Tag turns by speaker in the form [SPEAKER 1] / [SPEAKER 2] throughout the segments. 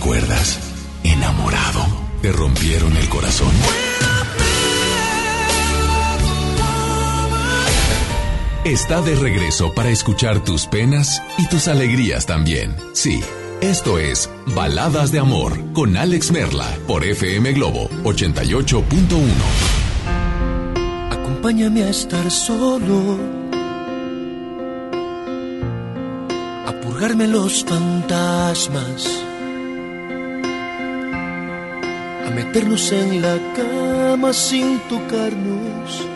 [SPEAKER 1] recuerdas? ¿Enamorado? ¿Te rompieron el corazón? Está de regreso para escuchar tus penas y tus alegrías también. Sí, esto es Baladas de Amor con Alex Merla por FM Globo 88.1.
[SPEAKER 2] Acompáñame a estar solo, a purgarme los fantasmas, meternos en la cama sin tocarnos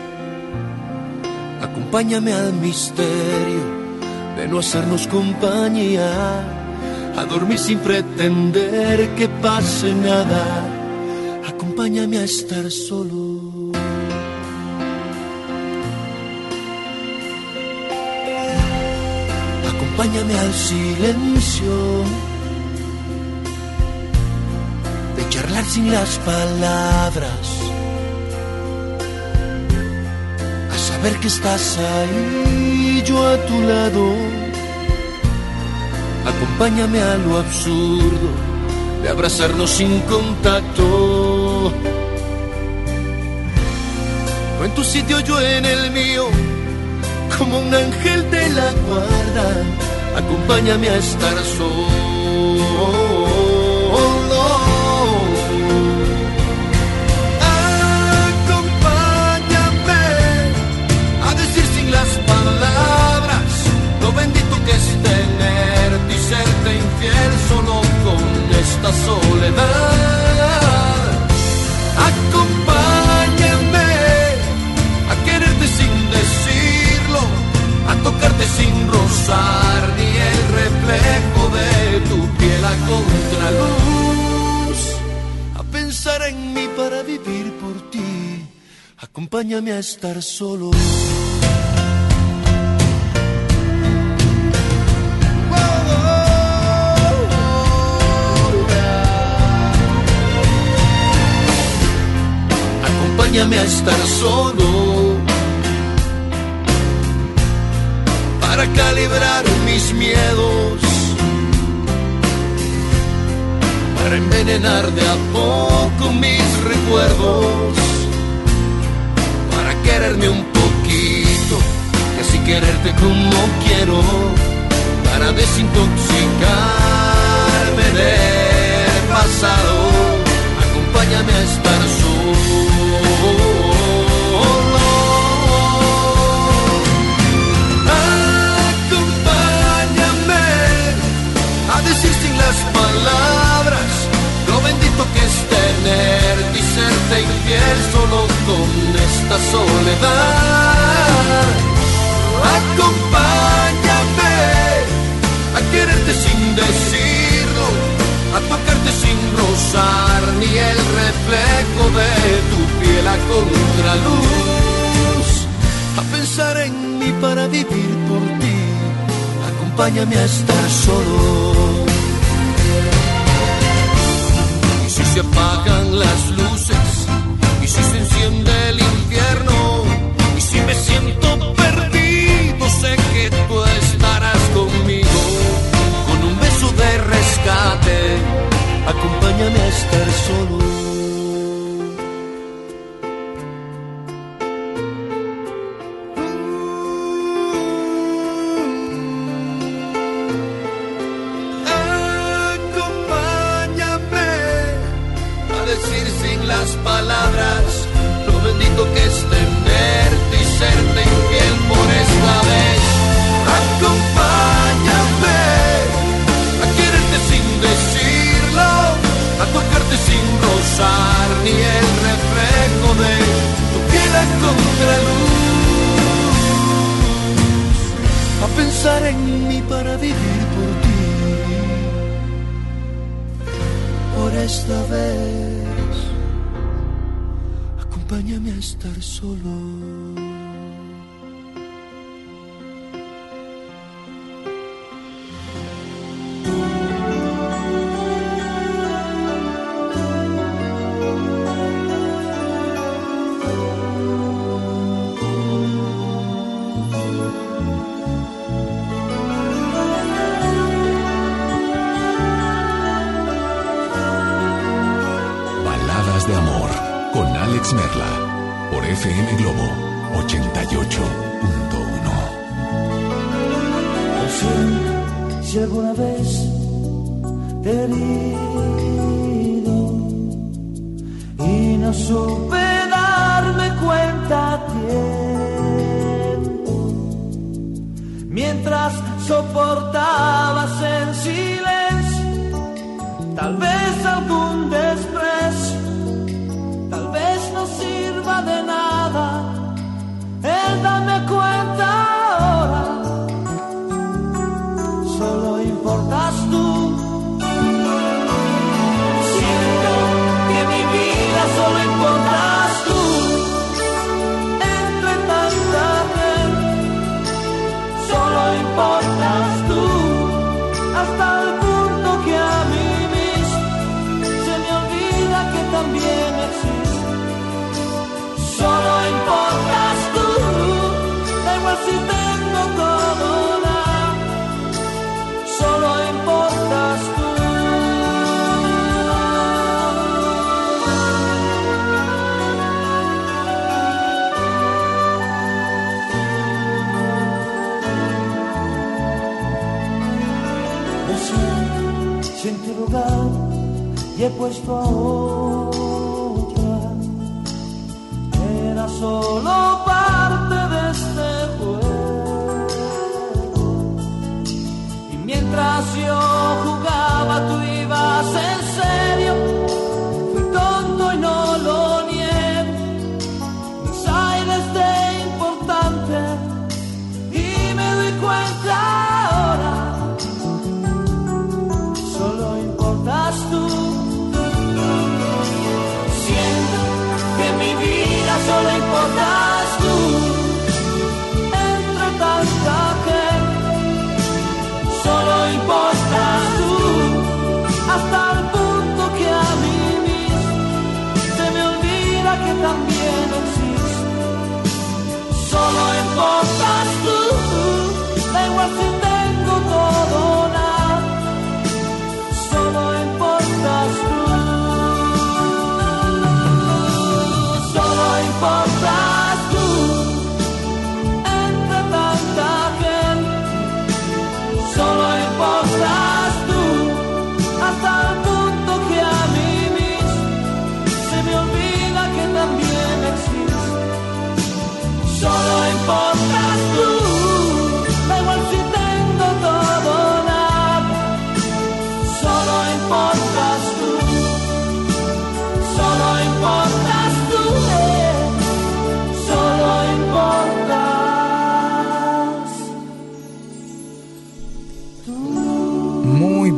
[SPEAKER 2] Acompáñame al misterio de no hacernos compañía, a dormir sin pretender que pase nada. Acompáñame a estar solo. Acompáñame al silencio charlar sin las palabras ver que estás ahí, yo a tu lado. Acompáñame a lo absurdo de abrazarnos sin contacto. No en tu sitio, yo en el mío, como un ángel de la guarda. Acompáñame a estar solo esta soledad. Acompáñame a quererte sin decirlo, a tocarte sin rozar ni el reflejo de tu piel a contraluz, a pensar en mí para vivir por ti. Acompáñame a estar solo. Acompáñame a estar solo para calibrar mis miedos, para envenenar de a poco mis recuerdos, para quererme un poquito y así quererte como quiero, para desintoxicarme del pasado. Acompáñame a estar solo. Solo con esta soledad. Acompáñame a quererte sin decirlo, a tocarte sin rozar ni el reflejo de tu piel a contraluz, a pensar en mí para vivir por ti. Acompáñame a estar solo se apagan las luces y si se enciende el infierno y si me siento perdido sé que acompáñame a estar solo.
[SPEAKER 3] Acompáñame a decir sin las palabras lo bendito que estoy. contra luz, a pensar en mí para vivir por ti. Por esta vez, acompáñame a estar solo.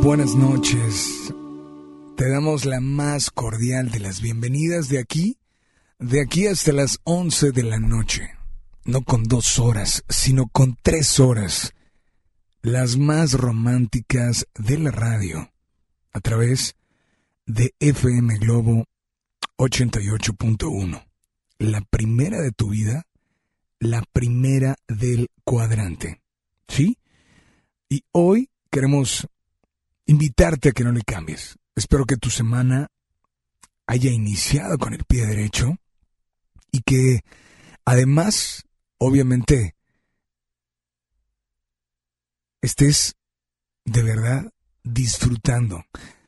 [SPEAKER 4] Buenas noches. Te damos la más cordial de las bienvenidas de aquí, de aquí hasta las 11 de la noche. No con dos horas, sino con tres horas. Las más románticas de la radio. A través de FM Globo 88.1. La primera de tu vida, la primera del cuadrante. ¿Sí? Y hoy queremos invitarte a que no le cambies. Espero que tu semana haya iniciado con el pie derecho y que además, obviamente, estés de verdad disfrutando.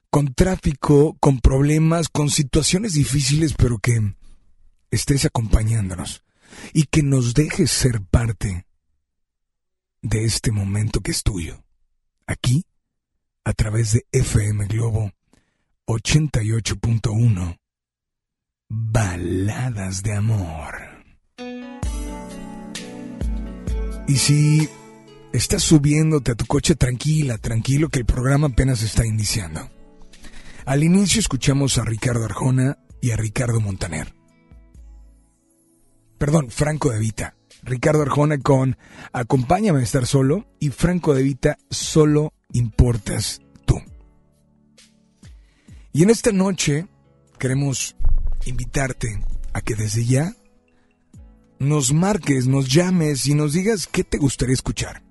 [SPEAKER 4] Con tráfico, con problemas, con situaciones difíciles, pero que estés acompañándonos y que nos dejes ser parte de este momento que es tuyo. Aquí, a través de FM Globo 88.1. Baladas de amor. Y si estás subiéndote a tu coche tranquila, tranquilo que el programa apenas está iniciando. Al inicio escuchamos a Ricardo Arjona y a Ricardo Montaner. Perdón, Franco de Vita. Ricardo Arjona con Acompáñame a estar solo y Franco de Vita Solo importas tú. Y en esta noche queremos invitarte a que desde ya nos marques, nos llames y nos digas qué te gustaría escuchar.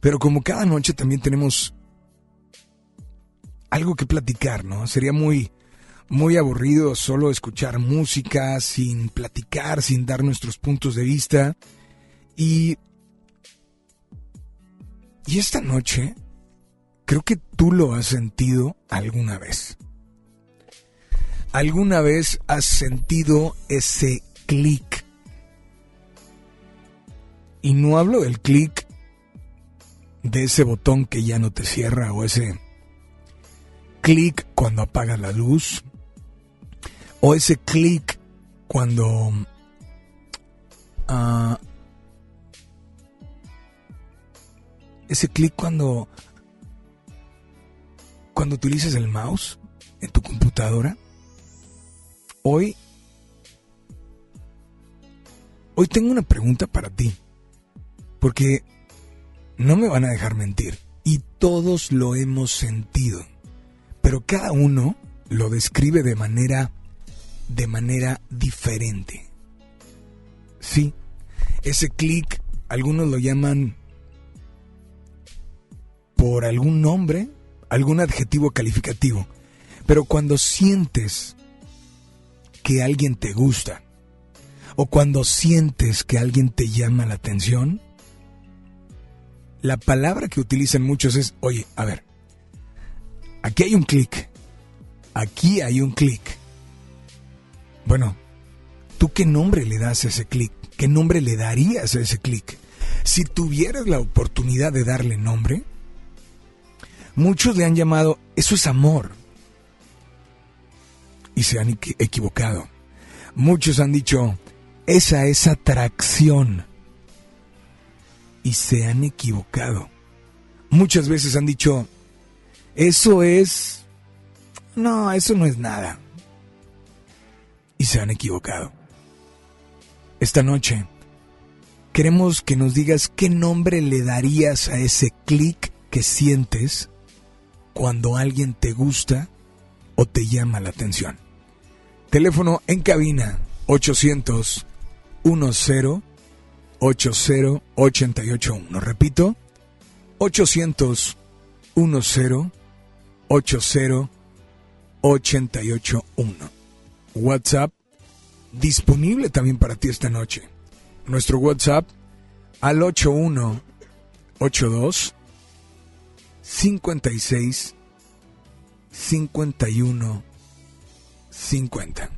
[SPEAKER 4] Pero como cada noche también tenemos algo que platicar, ¿no? Sería muy muy aburrido solo escuchar música, sin platicar, sin dar nuestros puntos de vista. Y. Y esta noche, creo que tú lo has sentido alguna vez. ¿Alguna vez has sentido ese clic? Y no hablo del clic de ese botón que ya no te cierra o ese clic cuando apagas la luz o ese clic cuando uh, ese clic cuando cuando utilizas el mouse en tu computadora hoy hoy tengo una pregunta para ti porque no me van a dejar mentir y todos lo hemos sentido pero cada uno lo describe de manera de manera diferente. Sí, ese clic, algunos lo llaman por algún nombre, algún adjetivo calificativo, pero cuando sientes que alguien te gusta, o cuando sientes que alguien te llama la atención, la palabra que utilizan muchos es, oye, a ver, aquí hay un clic, aquí hay un clic. Bueno, ¿tú qué nombre le das a ese clic? ¿Qué nombre le darías a ese clic? Si tuvieras la oportunidad de darle nombre, muchos le han llamado, eso es amor. Y se han equivocado. Muchos han dicho, esa es atracción. Y se han equivocado. Muchas veces han dicho, eso es... No, eso no es nada y se han equivocado. Esta noche queremos que nos digas qué nombre le darías a ese clic que sientes cuando alguien te gusta o te llama la atención. Teléfono en cabina 800 10 80 881. Repito, 800 10 80 881. WhatsApp disponible también para ti esta noche. Nuestro WhatsApp al 8182 56 51 50.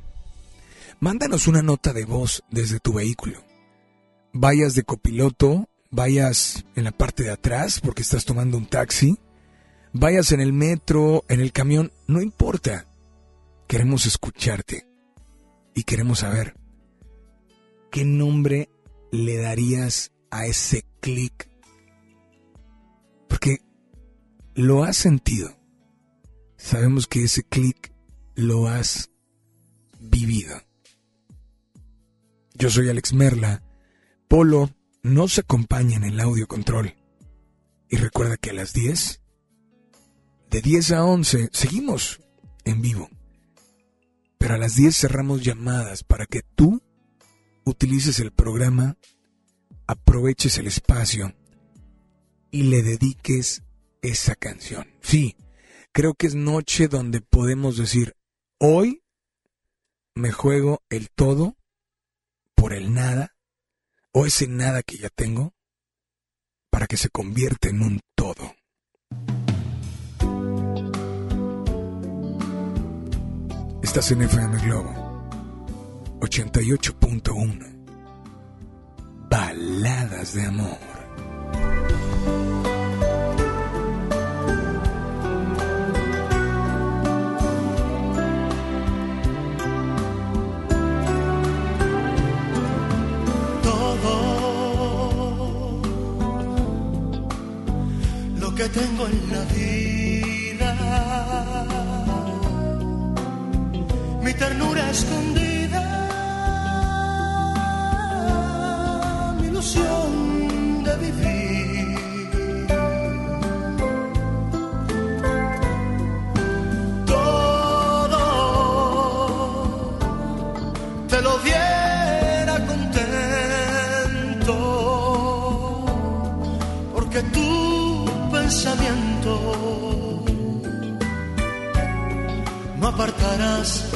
[SPEAKER 4] Mándanos una nota de voz desde tu vehículo. Vayas de copiloto, vayas en la parte de atrás porque estás tomando un taxi, vayas en el metro, en el camión, no importa. Queremos escucharte y queremos saber qué nombre le darías a ese clic. Porque lo has sentido. Sabemos que ese clic lo has vivido. Yo soy Alex Merla. Polo nos acompaña en el audio control. Y recuerda que a las 10, de 10 a 11, seguimos en vivo. Pero a las 10 cerramos llamadas para que tú utilices el programa, aproveches el espacio y le dediques esa canción. Sí, creo que es noche donde podemos decir, hoy me juego el todo por el nada, o ese nada que ya tengo, para que se convierta en un todo. Estás en FM Globo 88.1 Baladas de amor.
[SPEAKER 5] Tengo en la vida. Mi ternura escondida, mi ilusión no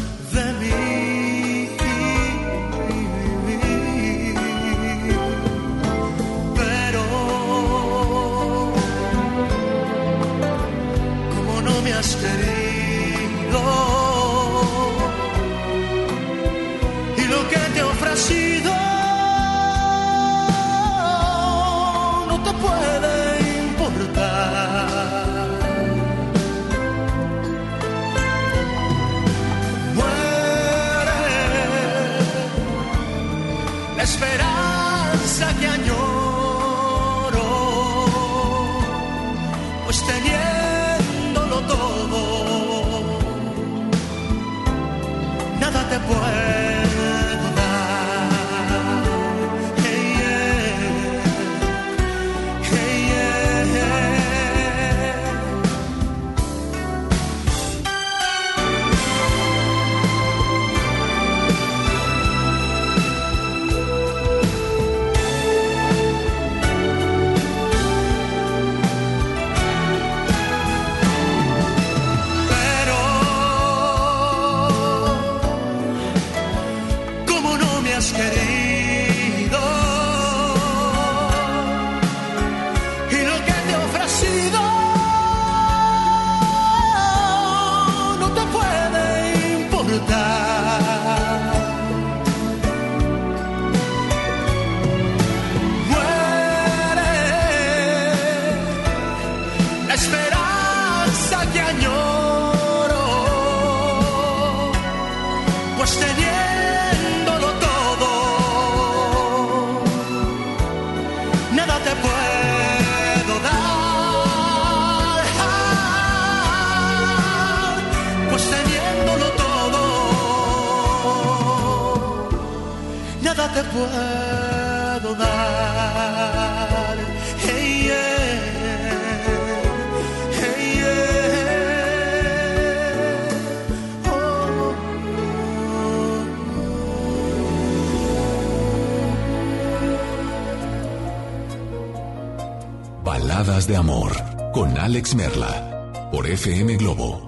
[SPEAKER 5] De
[SPEAKER 1] amor con Alex Merla por FM Globo.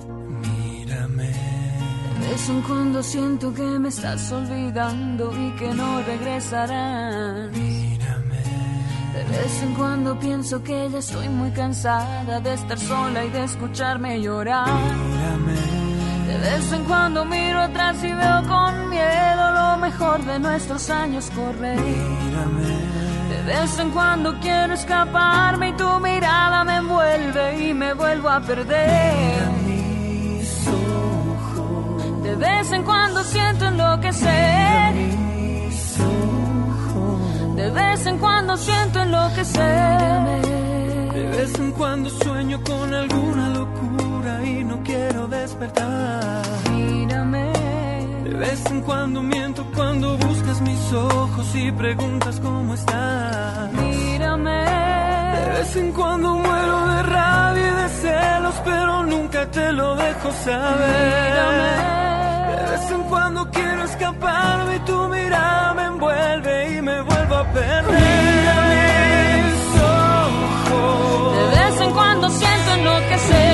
[SPEAKER 6] De vez en cuando siento que me estás olvidando y que no regresarás. De vez en cuando pienso que ya estoy muy cansada de estar sola y de escucharme llorar. De vez en cuando miro atrás y veo con miedo lo mejor de nuestros años correr. De vez en cuando quiero escaparme y tu mirada me envuelve y me vuelvo a perder. De vez en cuando siento enloquecer. De vez en cuando siento enloquecer.
[SPEAKER 7] De vez en cuando sueño con alguna locura y no quiero despertar.
[SPEAKER 6] Mírame.
[SPEAKER 7] De vez en cuando miento cuando buscas mis ojos y preguntas cómo estás. De vez en cuando muero de rabia y de celos, pero nunca te lo dejo saber. De vez en cuando quiero escaparme y tu mirada me envuelve y me vuelvo a perder. Mis ojos.
[SPEAKER 6] De vez en cuando siento enloquecer.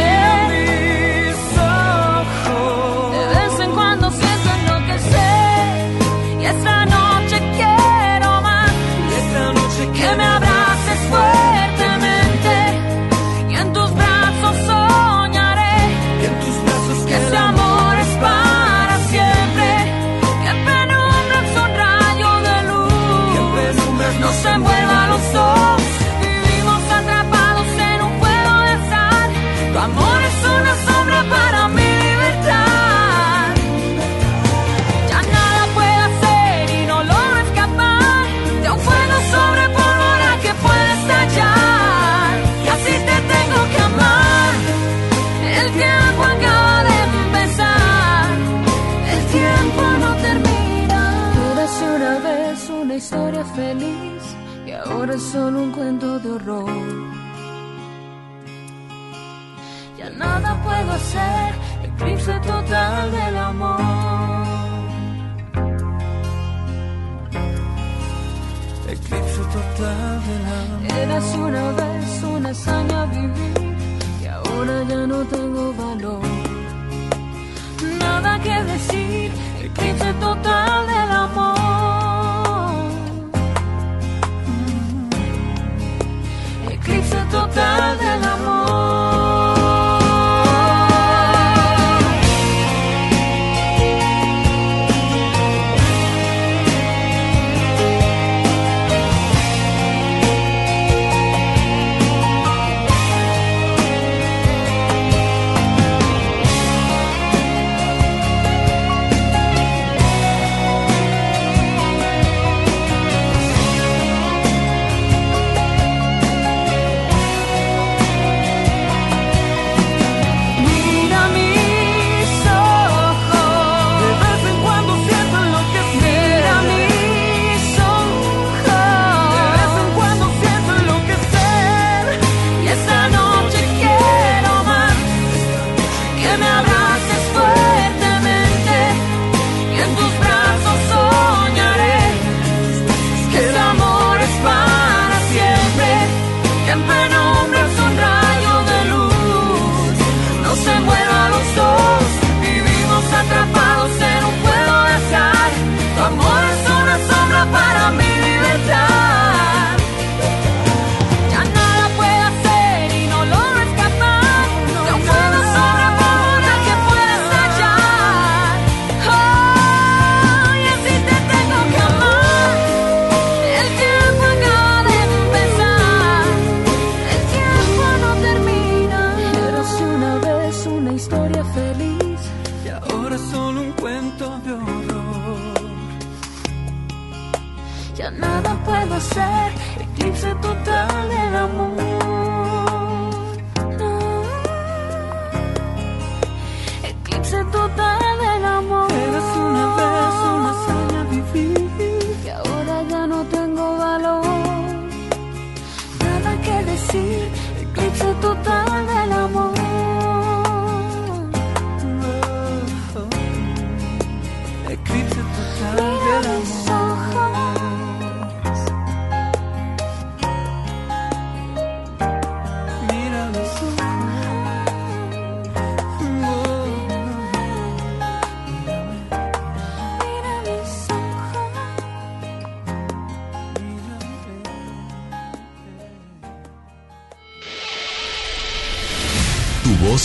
[SPEAKER 6] Es solo un cuento de horror. Ya nada puedo hacer, eclipse total del amor.
[SPEAKER 7] eclipse total del amor.
[SPEAKER 6] Eras una vez una hazaña vivir y ahora ya no tengo valor. eclipse total del amor. Total del amor.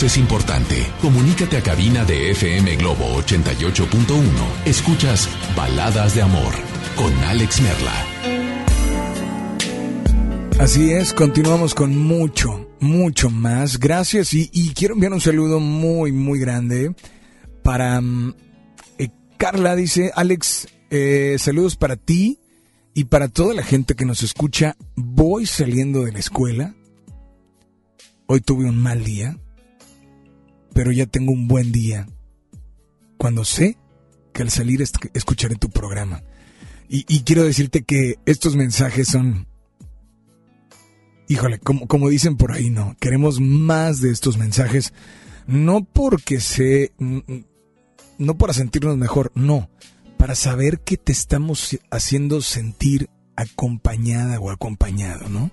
[SPEAKER 6] Es
[SPEAKER 1] importante. Comunícate a cabina de FM Globo 88.1. Escuchas Baladas de Amor con Alex Merla.
[SPEAKER 4] Así es, continuamos con mucho, mucho más. Gracias y, y quiero enviar un saludo muy, muy grande para mm, eh, Carla. Dice, Alex, eh, saludos para ti y para toda la gente que nos escucha. Voy saliendo de la escuela. Hoy tuve un mal día, pero ya tengo un buen día. Cuando sé que al salir escucharé tu programa. Y, y quiero decirte que estos mensajes son híjole, como, como dicen por ahí, no, queremos más de estos mensajes, no porque se, no para sentirnos mejor, no, para saber que te estamos haciendo sentir acompañada o acompañado, ¿no?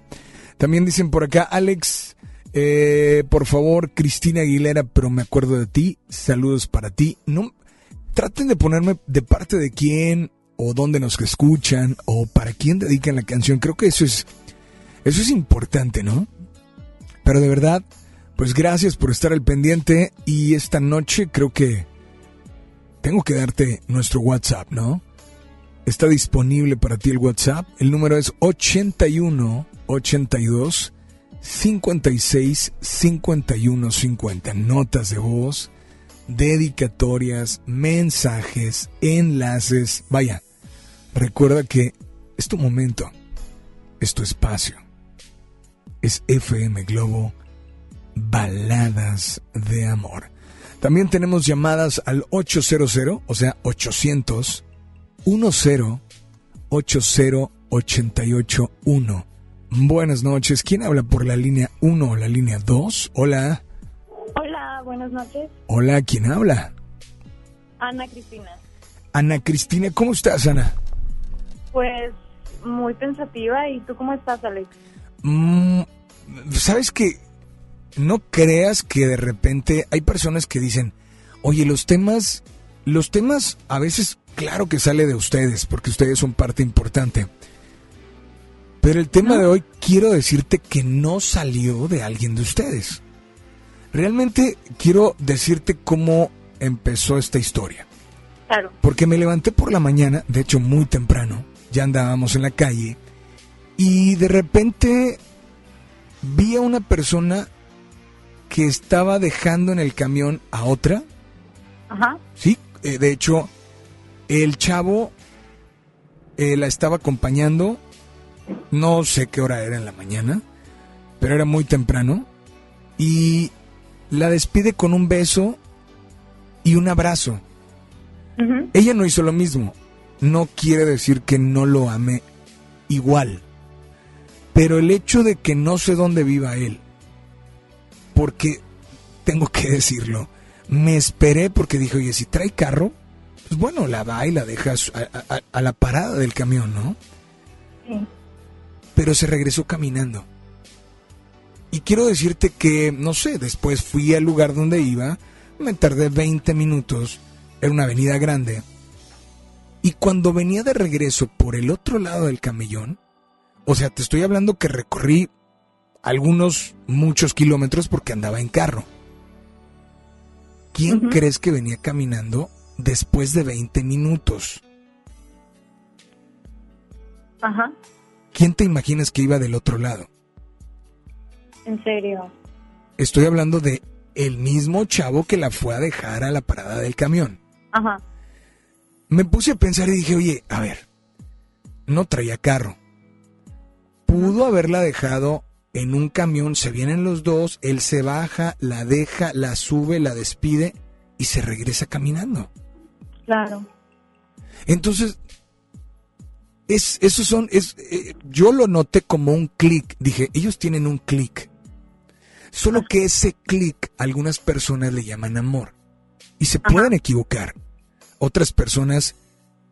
[SPEAKER 4] También dicen por acá, Alex, eh, por favor, Cristina Aguilera, pero me acuerdo de ti, saludos para ti. No, traten de ponerme de parte de quién o dónde nos escuchan o para quién dedican la canción. Creo que eso es eso es importante, ¿no? Pero de verdad, pues gracias por estar al pendiente y esta noche creo que tengo que darte nuestro WhatsApp, ¿no? Está disponible para ti el WhatsApp. El número es 81 82 56 51 50. Notas de voz, dedicatorias, mensajes, enlaces. Vaya, recuerda que es tu momento, es tu espacio es FM Globo Baladas de Amor. También tenemos llamadas al 800, o sea, 800 10 80 881. Buenas noches. ¿Quién habla por la línea 1 o la línea 2? Hola.
[SPEAKER 8] Hola, buenas noches.
[SPEAKER 4] Hola, ¿quién habla?
[SPEAKER 8] Ana Cristina.
[SPEAKER 4] Ana Cristina, ¿cómo estás, Ana?
[SPEAKER 8] Pues muy pensativa. ¿Y tú cómo estás, Alex?
[SPEAKER 4] Mm, ¿Sabes que No creas que de repente hay personas que dicen, oye, los temas los temas a veces, claro que sale de ustedes, porque ustedes son parte importante. Pero el tema de hoy quiero decirte que no salió de alguien de ustedes. Realmente quiero decirte cómo empezó esta historia.
[SPEAKER 8] Claro.
[SPEAKER 4] Porque me levanté por la mañana, de hecho muy temprano, ya andábamos en la calle, y de repente vi a una persona que estaba dejando en el camión a otra.
[SPEAKER 8] Ajá.
[SPEAKER 4] Sí, eh, de hecho, el chavo eh, la estaba acompañando, no sé qué hora era en la mañana, pero era muy temprano, y la despide con un beso y un abrazo. Ella no hizo lo mismo. No quiere decir que no lo ame igual. Pero el hecho de que no sé dónde viva él, porque tengo que decirlo, me esperé porque dije, oye, si trae carro, pues bueno, la va y la deja a su- a, a- a la parada del camión, ¿no?
[SPEAKER 8] Sí.
[SPEAKER 4] Pero se regresó caminando. Y quiero decirte que, no sé, después fui al lugar donde iba, me tardé 20 minutos, era una avenida grande, y cuando venía de regreso por el otro lado del camellón, o sea, te estoy hablando que recorrí algunos, muchos kilómetros porque andaba en carro. ¿Quién crees que venía caminando después de 20 minutos?
[SPEAKER 8] Ajá.
[SPEAKER 4] ¿Quién te imaginas que iba del otro lado?
[SPEAKER 8] En serio.
[SPEAKER 4] Estoy hablando de el mismo chavo que la fue a dejar a la parada del camión.
[SPEAKER 8] Ajá.
[SPEAKER 4] Me puse a pensar y dije, oye, a ver, no traía carro. Pudo haberla dejado en un camión, se vienen los dos, él se baja, la deja, la sube, la despide y se regresa caminando.
[SPEAKER 8] Claro.
[SPEAKER 4] Entonces, es, esos son, es, eh, yo lo noté como un clic. Dije, ellos tienen un clic. Solo que ese clic algunas personas le llaman amor. Y se
[SPEAKER 8] Ajá.
[SPEAKER 4] pueden equivocar. Otras personas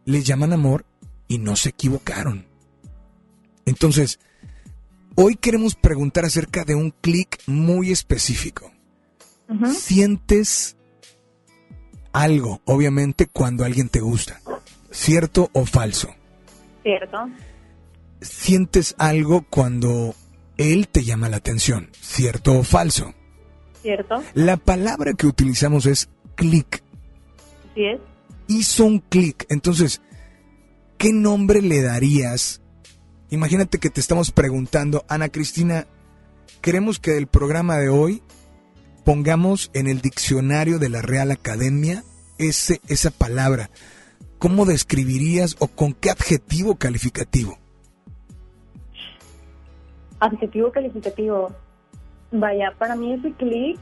[SPEAKER 4] les llaman amor y no se equivocaron. Entonces, hoy queremos preguntar acerca de un clic muy específico. Sientes algo, obviamente, cuando alguien te gusta. ¿Cierto o falso?
[SPEAKER 8] Cierto.
[SPEAKER 4] Sientes algo cuando él te llama la atención. ¿Cierto o falso?
[SPEAKER 8] Cierto.
[SPEAKER 4] La palabra que utilizamos es clic.
[SPEAKER 8] Así es.
[SPEAKER 4] Hizo un clic. Entonces, ¿qué nombre le darías? Imagínate que te estamos preguntando, Ana Cristina, queremos que del programa de hoy pongamos en el diccionario de la Real Academia ese, esa palabra. ¿Cómo describirías o con qué adjetivo calificativo?
[SPEAKER 8] Adjetivo calificativo. Vaya, para mí ese clic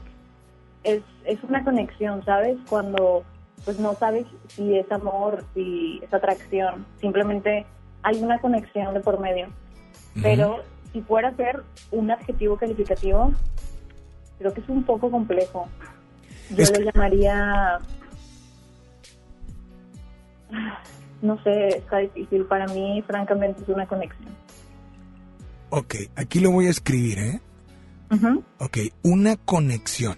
[SPEAKER 8] es, es una conexión, ¿sabes? Cuando pues no sabes si es amor, si es atracción, simplemente hay una conexión de por medio. Pero si fuera ser un adjetivo calificativo, creo que es un poco complejo. Yo
[SPEAKER 4] Es que-
[SPEAKER 8] llamaría, no sé, está difícil. Para mí, francamente, es una conexión.
[SPEAKER 4] Ok, aquí lo voy a escribir, ¿eh?
[SPEAKER 8] Ujú.
[SPEAKER 4] Ok, una conexión.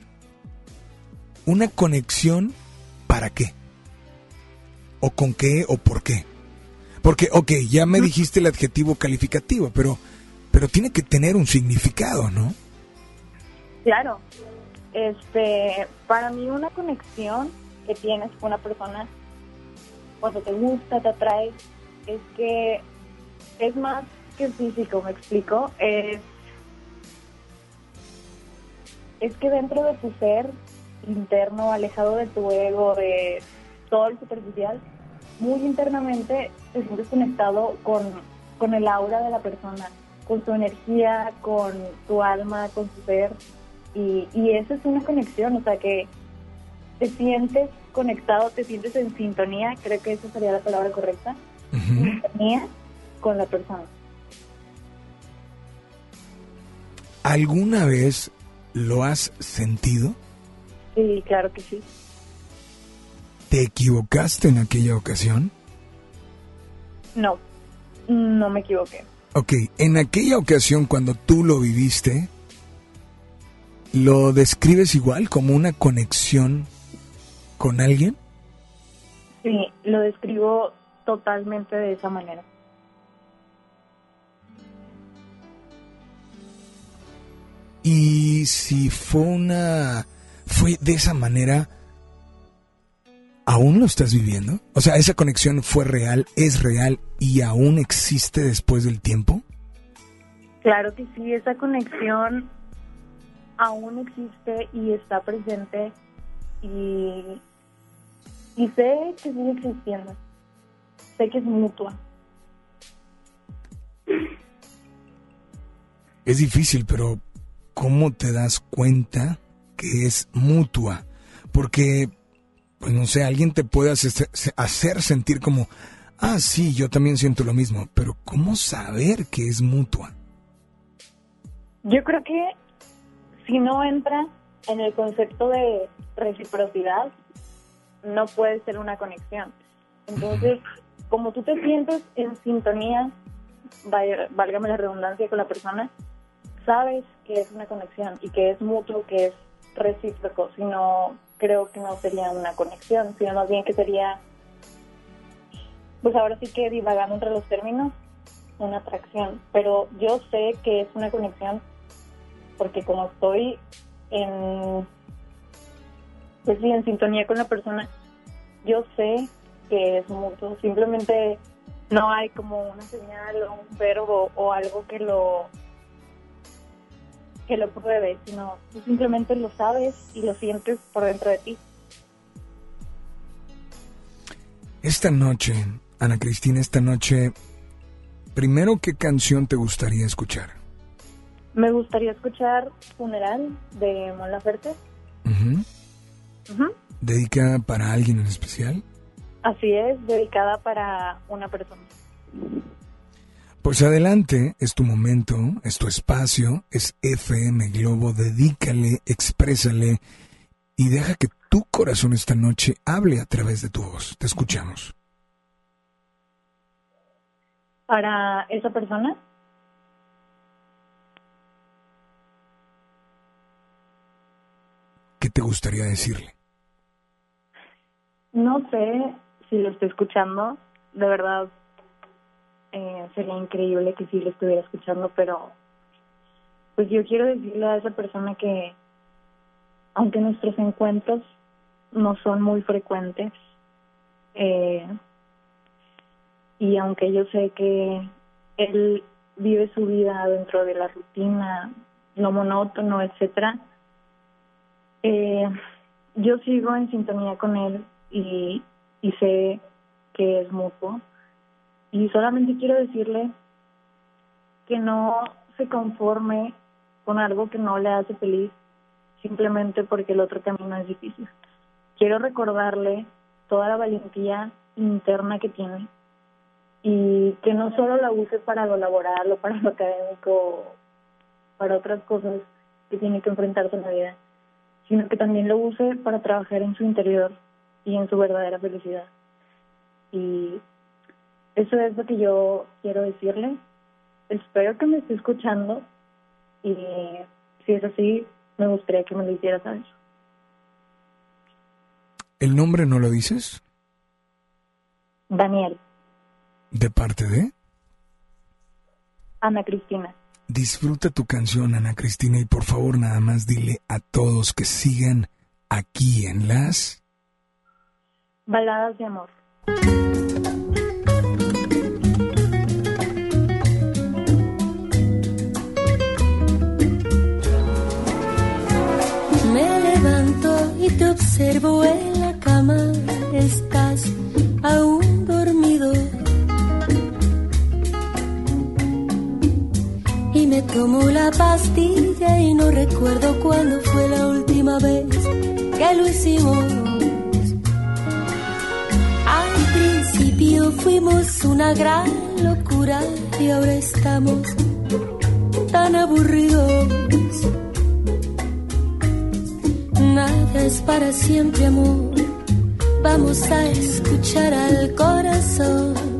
[SPEAKER 4] ¿Una conexión para qué? ¿O con qué o por qué? Porque, ok, ya me dijiste el adjetivo calificativo, pero, pero tiene que tener un significado, ¿no?
[SPEAKER 8] Claro. Este, para mí una conexión que tienes con una persona cuando te gusta, te atrae, es que es más que físico, me explico, es es que dentro de tu ser interno, alejado de tu ego, de todo lo superficial, muy internamente te sientes conectado con, con el aura de la persona, con su energía, con tu alma, con su ser. Y, y eso es una conexión, o sea que te sientes conectado, te sientes en sintonía, creo que esa sería la palabra correcta, sintonía con la persona.
[SPEAKER 4] ¿Alguna vez lo has sentido?
[SPEAKER 8] Sí, claro que sí.
[SPEAKER 4] ¿Te equivocaste en aquella ocasión?
[SPEAKER 8] No, no me equivoqué.
[SPEAKER 4] Ok, en aquella ocasión cuando tú lo viviste, ¿lo describes igual como una conexión con alguien?
[SPEAKER 8] Sí, lo describo totalmente de esa manera.
[SPEAKER 4] Y si fue una... fue de esa manera, ¿aún lo estás viviendo? O sea, esa conexión fue real, es real y aún existe después del tiempo.
[SPEAKER 8] Claro que sí, esa conexión aún existe y está presente y, y sé que sigue existiendo. Sé que es mutua.
[SPEAKER 4] Es difícil, pero ¿cómo te das cuenta que es mutua? Porque, pues no sé, alguien te puede hacer, hacer sentir como, ah, sí, yo también siento lo mismo, pero ¿cómo saber que es mutua?
[SPEAKER 8] Yo creo que si no entra en el concepto de reciprocidad, no puede ser una conexión. Entonces, como tú te sientes en sintonía, válgame la redundancia con la persona, sabes que es una conexión y que es mutuo, que es recíproco, si no, creo que no sería una conexión, sino más bien que sería, pues ahora sí que divagando entre los términos, una atracción. Pero yo sé que es una conexión porque como estoy en, pues sí, en sintonía con la persona, yo sé que es mutuo, simplemente no hay como una señal o un verbo o algo que lo que lo pruebe, sino tú simplemente lo sabes y lo sientes por dentro de ti.
[SPEAKER 4] Esta noche, Ana Cristina, esta noche, primero, ¿qué canción te gustaría escuchar?
[SPEAKER 8] Me gustaría escuchar Funeral de Mon Laferte.
[SPEAKER 4] Ujú.
[SPEAKER 8] Ujú.
[SPEAKER 4] ¿Dedicada para alguien en especial?
[SPEAKER 8] Así es, dedicada para una persona.
[SPEAKER 4] Pues adelante, es tu momento, es tu espacio, es FM Globo, dedícale, exprésale y deja que tu corazón esta noche hable a través de tu voz. Te escuchamos.
[SPEAKER 8] Para esa persona,
[SPEAKER 4] ¿Qué te gustaría decirle?
[SPEAKER 8] No sé si lo estoy escuchando, de verdad eh, sería increíble que sí lo estuviera escuchando, pero pues yo quiero decirle a esa persona que aunque nuestros encuentros no son muy frecuentes, eh, y aunque yo sé que él vive su vida dentro de la rutina, lo monótono, etcétera, eh, yo sigo en sintonía con él y, y sé que es mutuo. Y solamente quiero decirle que no se conforme con algo que no le hace feliz simplemente porque el otro camino es difícil. Quiero recordarle toda la valentía interna que tiene y que no solo la use para lo laboral o para lo académico, para otras cosas que tiene que enfrentarse en la vida, sino que también lo use para trabajar en su interior y en su verdadera felicidad. Y eso es lo que yo quiero decirle. Espero que me esté escuchando y si es así, me gustaría que me lo hiciera saber.
[SPEAKER 4] ¿El nombre no lo dices?
[SPEAKER 8] Daniel,
[SPEAKER 4] ¿De parte de?
[SPEAKER 8] Ana Cristina.
[SPEAKER 4] Disfruta tu canción, Ana Cristina, y por favor nada más dile a todos que sigan aquí en las...
[SPEAKER 8] Baladas de amor.
[SPEAKER 9] Me levanto y te observo en la cama, estás aún dormido. Y me tomo la pastilla y no recuerdo cuándo fue la última vez que lo hicimos. Principio fuimos una gran locura y ahora estamos tan aburridos. Nada es para siempre, amor. Vamos a escuchar al corazón.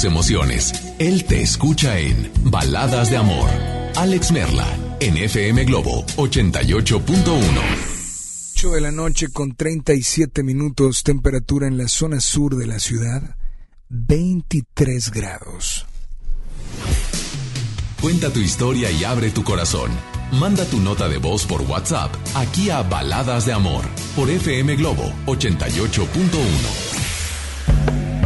[SPEAKER 1] Tus emociones. Él te escucha en Baladas de Amor. Alex Merla, en FM Globo 88.1.
[SPEAKER 4] 8 de la noche con 37 minutos, temperatura en la zona sur de la ciudad, 23 grados.
[SPEAKER 1] Cuenta tu historia y abre tu corazón. Manda tu nota de voz por WhatsApp aquí a Baladas de Amor por FM Globo 88.1.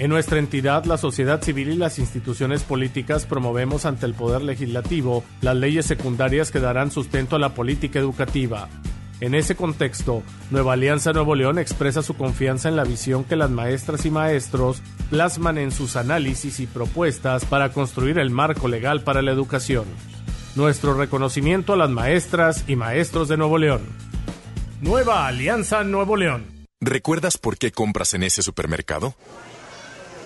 [SPEAKER 10] en nuestra entidad, la sociedad civil y las instituciones políticas promovemos ante el Poder Legislativo las leyes secundarias que darán sustento a la política educativa. En ese contexto, Nueva Alianza Nuevo León expresa su confianza en la visión que las maestras y maestros plasman en sus análisis y propuestas para construir el marco legal para la educación. Nuestro reconocimiento a las maestras y maestros de Nuevo León. Nueva Alianza Nuevo León.
[SPEAKER 11] ¿Recuerdas por qué compras en ese supermercado?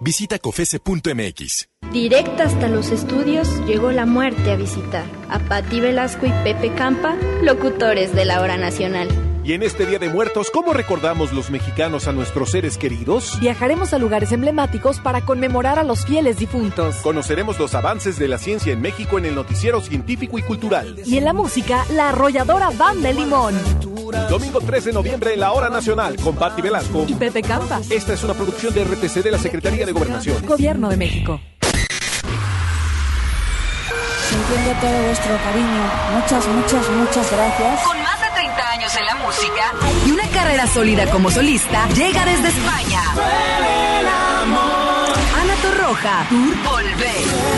[SPEAKER 11] Visita cofese.mx.
[SPEAKER 12] Directa hasta los estudios llegó la muerte a visitar a Patti Velasco y Pepe Campa, locutores de la hora nacional.
[SPEAKER 13] Y en este Día de Muertos, ¿cómo recordamos los mexicanos a nuestros seres queridos?
[SPEAKER 14] Viajaremos a lugares emblemáticos para conmemorar a los fieles difuntos.
[SPEAKER 13] Conoceremos los avances de la ciencia en México en el noticiero científico y cultural.
[SPEAKER 14] Y en la música, la arrolladora Banda Limón.
[SPEAKER 13] Domingo 3 de noviembre en la Hora Nacional con Patti Velasco
[SPEAKER 14] y Pepe Campa.
[SPEAKER 13] Esta es una producción de RTC de la Secretaría de Gobernación.
[SPEAKER 14] Gobierno de México.
[SPEAKER 9] Sintiendo todo vuestro cariño. Muchas, muchas, muchas gracias.
[SPEAKER 15] Con más de 30 años en la música y una carrera sólida como solista, llega desde España. Ana Torroja, Tour Volver.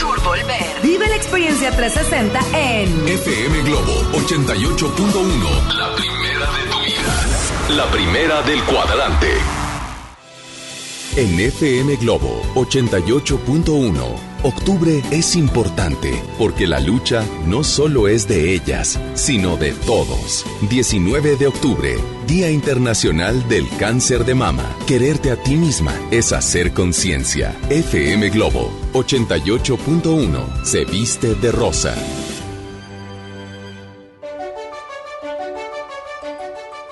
[SPEAKER 15] Volver. Vive la experiencia 360 en
[SPEAKER 1] FM Globo 88.1. La primera de tu vida. La primera del cuadrante. En FM Globo 88.1, octubre es importante porque la lucha no solo es de ellas, sino de todos. 19 de octubre, Día Internacional del Cáncer de Mama. Quererte a ti misma es hacer conciencia. FM Globo 88.1 se viste de rosa.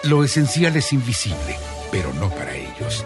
[SPEAKER 16] Lo esencial es invisible, pero no para ellos.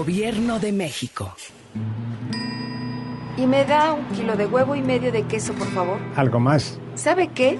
[SPEAKER 17] Gobierno de México.
[SPEAKER 18] Y me da un kilo de huevo y medio de queso, por favor.
[SPEAKER 19] ¿Algo más?
[SPEAKER 18] ¿Sabe qué?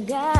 [SPEAKER 9] God. got.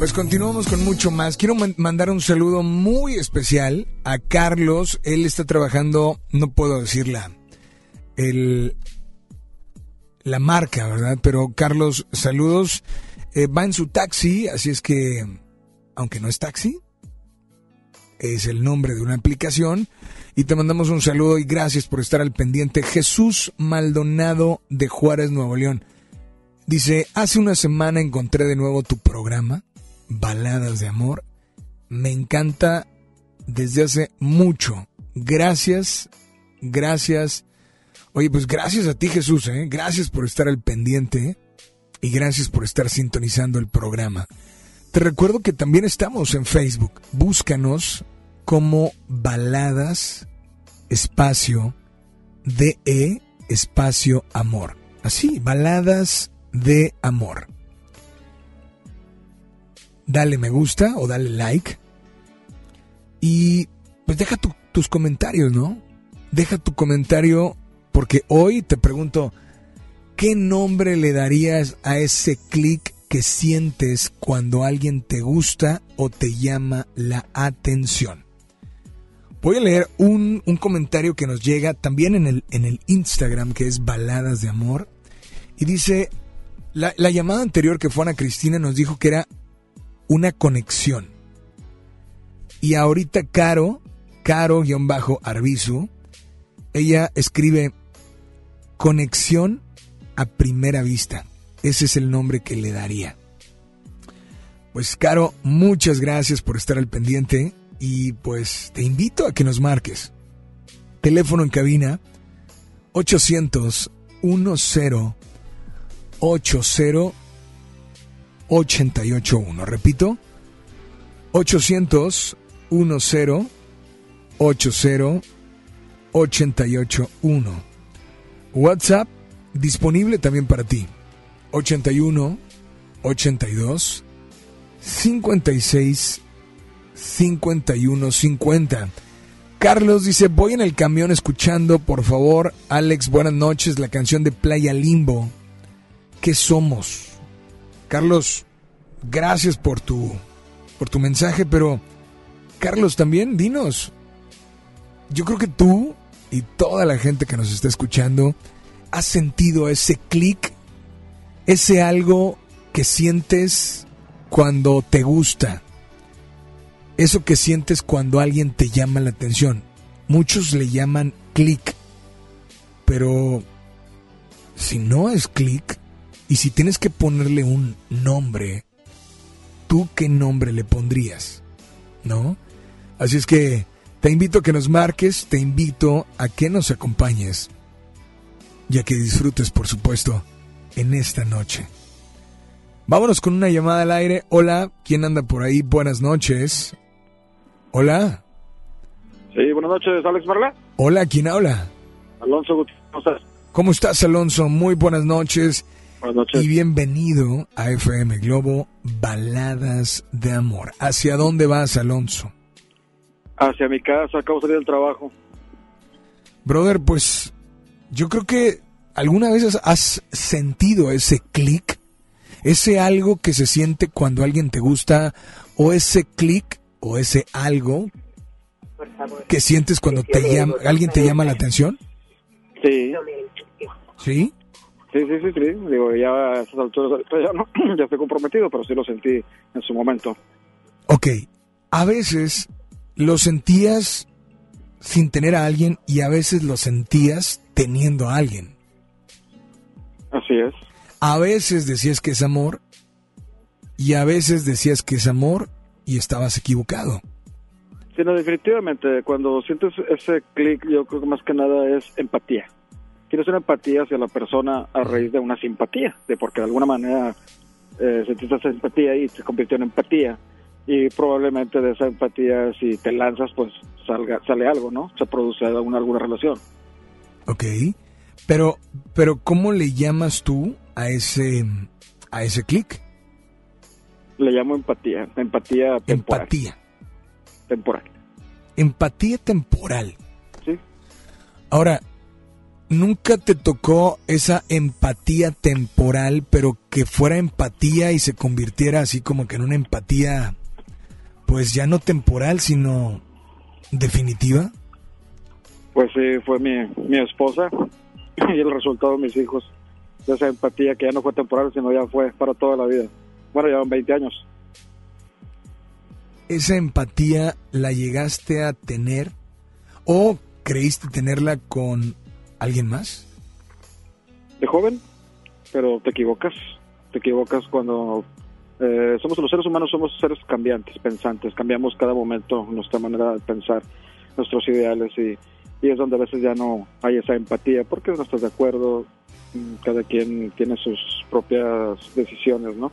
[SPEAKER 4] Pues continuamos con mucho más. Quiero mandar un saludo muy especial a Carlos. Él está trabajando, no puedo decirla, el, la marca, ¿verdad? Pero Carlos, saludos. Eh, va en su taxi, así es que, aunque no es taxi, es el nombre de una aplicación. Y te mandamos un saludo y gracias por estar al pendiente. Jesús Maldonado de Juárez, Nuevo León. Dice, hace una semana encontré de nuevo tu programa baladas de amor. Me encanta desde hace mucho. Gracias, gracias. Oye, pues gracias a ti Jesús, ¿eh? gracias por estar al pendiente y gracias por estar sintonizando el programa. Te recuerdo que también estamos en Facebook. Búscanos como Baladas Espacio DE Espacio Amor. Así, Baladas de Amor dale me gusta o dale like. Y pues deja tus comentarios, ¿no? Deja tu comentario porque hoy te pregunto, ¿qué nombre le darías a ese clic que sientes cuando alguien te gusta o te llama la atención? Voy a leer un, comentario que nos llega también en el, en el Instagram, que es Baladas de Amor. Y dice, la, la llamada anterior que fue Ana Cristina nos dijo que era una conexión. Y ahorita Caro, Caro-Arbizu, ella escribe conexión a primera vista. Ese es el nombre que le daría. Pues Caro, muchas gracias por estar al pendiente y pues te invito a que nos marques. Teléfono en cabina 800 10 80 881. Repito, 800 10 80 881. WhatsApp disponible también para ti. 81 82 56 51 50. Carlos dice, voy en el camión escuchando, por favor, Alex, buenas noches, la canción de Playa Limbo. ¿Qué somos? Carlos, gracias por tu, por tu mensaje, pero Carlos también, dinos. Yo creo que tú y toda la gente que nos está escuchando ha sentido ese clic, ese algo que sientes cuando te gusta, eso que sientes cuando alguien te llama la atención. Muchos le llaman clic, pero si no es clic, y si tienes que ponerle un nombre, ¿tú qué nombre le pondrías? ¿No? Así es que te invito a que nos marques, te invito a que nos acompañes y a que disfrutes, por supuesto, en esta noche. Vámonos con una llamada al aire. Hola, ¿quién anda por ahí? Buenas noches. Hola.
[SPEAKER 20] Sí, buenas noches, Alex Marla.
[SPEAKER 4] Hola, ¿quién habla?
[SPEAKER 20] Alonso ¿cómo estás?
[SPEAKER 4] ¿Cómo estás, Alonso? Muy buenas noches. Y bienvenido a FM Globo Baladas de Amor. ¿Hacia dónde vas, Alonso?
[SPEAKER 20] Hacia mi casa, acabo de salir del trabajo.
[SPEAKER 4] Brother, pues yo creo que alguna vez has sentido ese clic, ese algo que se siente cuando alguien te gusta, o ese clic o ese algo que sientes cuando te llama, alguien te llama la atención.
[SPEAKER 20] Sí.
[SPEAKER 4] ¿Sí?
[SPEAKER 20] Sí, sí, sí, sí. Digo, ya a estas alturas ya, no, ya estoy comprometido, pero sí lo sentí en su momento.
[SPEAKER 4] Ok, a veces lo sentías sin tener a alguien y a veces lo sentías teniendo a alguien.
[SPEAKER 20] Así es.
[SPEAKER 4] A veces decías que es amor y a veces decías que es amor y estabas equivocado.
[SPEAKER 20] Sí, no, definitivamente, cuando sientes ese clic, yo creo que más que nada es empatía quieres una empatía hacia la persona a raíz de una simpatía, de porque de alguna manera eh, sentiste esa simpatía y se convirtió en empatía y probablemente de esa empatía si te lanzas pues salga sale algo, ¿no? Se produce alguna alguna relación.
[SPEAKER 4] Ok. Pero, pero ¿cómo le llamas tú a ese, a ese clic?
[SPEAKER 20] Le llamo empatía, empatía temporal.
[SPEAKER 4] Empatía.
[SPEAKER 20] Temporal.
[SPEAKER 4] Empatía temporal.
[SPEAKER 20] Sí.
[SPEAKER 4] Ahora, ¿nunca te tocó esa empatía temporal, pero que fuera empatía y se convirtiera así como que en una empatía, pues ya no temporal, sino definitiva?
[SPEAKER 20] Pues sí, fue mi, mi esposa y el resultado de mis hijos de esa empatía que ya no fue temporal, sino ya fue para toda la vida. Bueno, llevan 20 años.
[SPEAKER 4] ¿Esa empatía la llegaste a tener o creíste tenerla con alguien más?
[SPEAKER 20] De joven, pero te equivocas. Te equivocas cuando eh, somos los seres humanos, somos seres cambiantes, pensantes. Cambiamos cada momento nuestra manera de pensar, nuestros ideales y, y es donde a veces ya no hay esa empatía porque no estás de acuerdo. mm, Cada quien tiene sus propias decisiones, ¿no?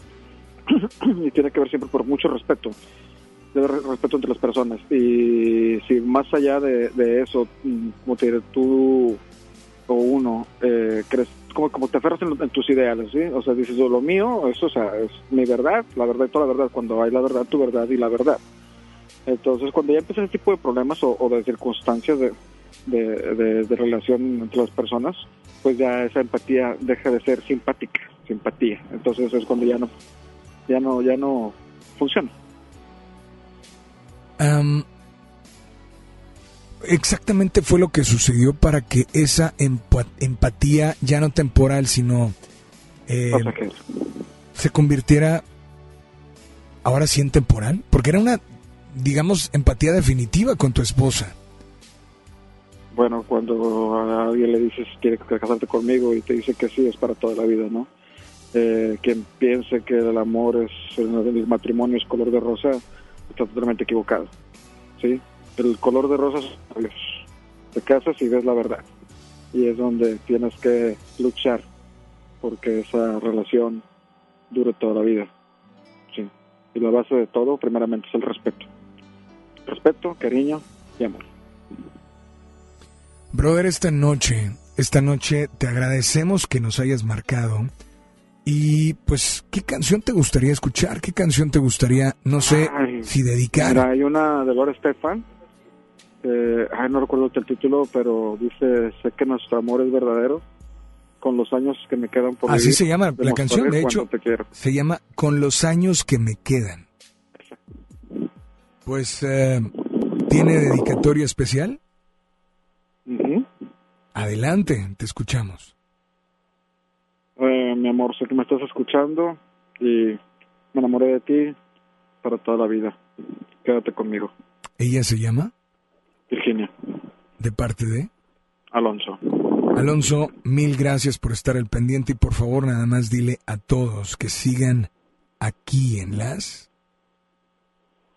[SPEAKER 20] y tiene que ver siempre por mucho respeto, debe respeto entre las personas. Y si más allá de, de eso, mm, como te diré, tú o uno eh, crees, como, como te aferras en, tus ideales, ¿sí? O sea, dices, "Oh, lo mío, eso, o sea, es mi verdad, la verdad y toda la verdad, cuando hay la verdad, tu verdad y la verdad. Entonces, cuando ya empieza ese tipo de problemas o, de circunstancias de, de, relación entre las personas, pues ya esa empatía deja de ser simpática, simpatía. Entonces es cuando ya no, ya no, ya no funciona.
[SPEAKER 4] Am, exactamente fue lo que sucedió para que esa empa- empatía, ya no temporal, sino eh, se convirtiera ahora sí en temporal, porque era una, digamos, empatía definitiva con tu esposa.
[SPEAKER 20] Bueno, cuando a alguien le dices quiere casarte conmigo y te dice que sí, es para toda la vida, ¿no? Eh, quien piense que el amor es el matrimonio es color de rosa está totalmente equivocado, ¿sí? El color de rosa es Dios. Te casas y ves la verdad y es donde tienes que luchar porque esa relación dure toda la vida, sí. Y la base de todo, primeramente, es el respeto, respeto, cariño y amor.
[SPEAKER 4] Brother, esta noche, esta noche te agradecemos que nos hayas marcado. Y pues, ¿qué canción te gustaría escuchar? ¿Qué canción te gustaría, no sé,
[SPEAKER 20] Ay,
[SPEAKER 4] si dedicar?
[SPEAKER 20] Mira, hay una de Laura Stefan. Eh, ay, no recuerdo el título, pero dice: Sé que nuestro amor es verdadero. Con los años que me quedan por
[SPEAKER 4] Así
[SPEAKER 20] vivir,
[SPEAKER 4] se llama la canción, de hecho, se llama Con los años que me quedan. Pues, eh, ¿tiene dedicatoria especial? Adelante, te escuchamos.
[SPEAKER 20] Eh, mi amor, sé que me estás escuchando y me enamoré de ti para toda la vida. Quédate conmigo.
[SPEAKER 4] ¿Ella se llama?
[SPEAKER 20] Virginia,
[SPEAKER 4] ¿De parte de?
[SPEAKER 20] Alonso.
[SPEAKER 4] Alonso, mil gracias por estar al pendiente y por favor nada más dile a todos que sigan aquí en las...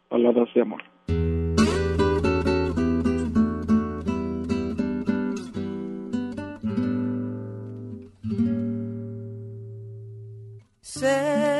[SPEAKER 20] Palabras de amor.
[SPEAKER 6] Sé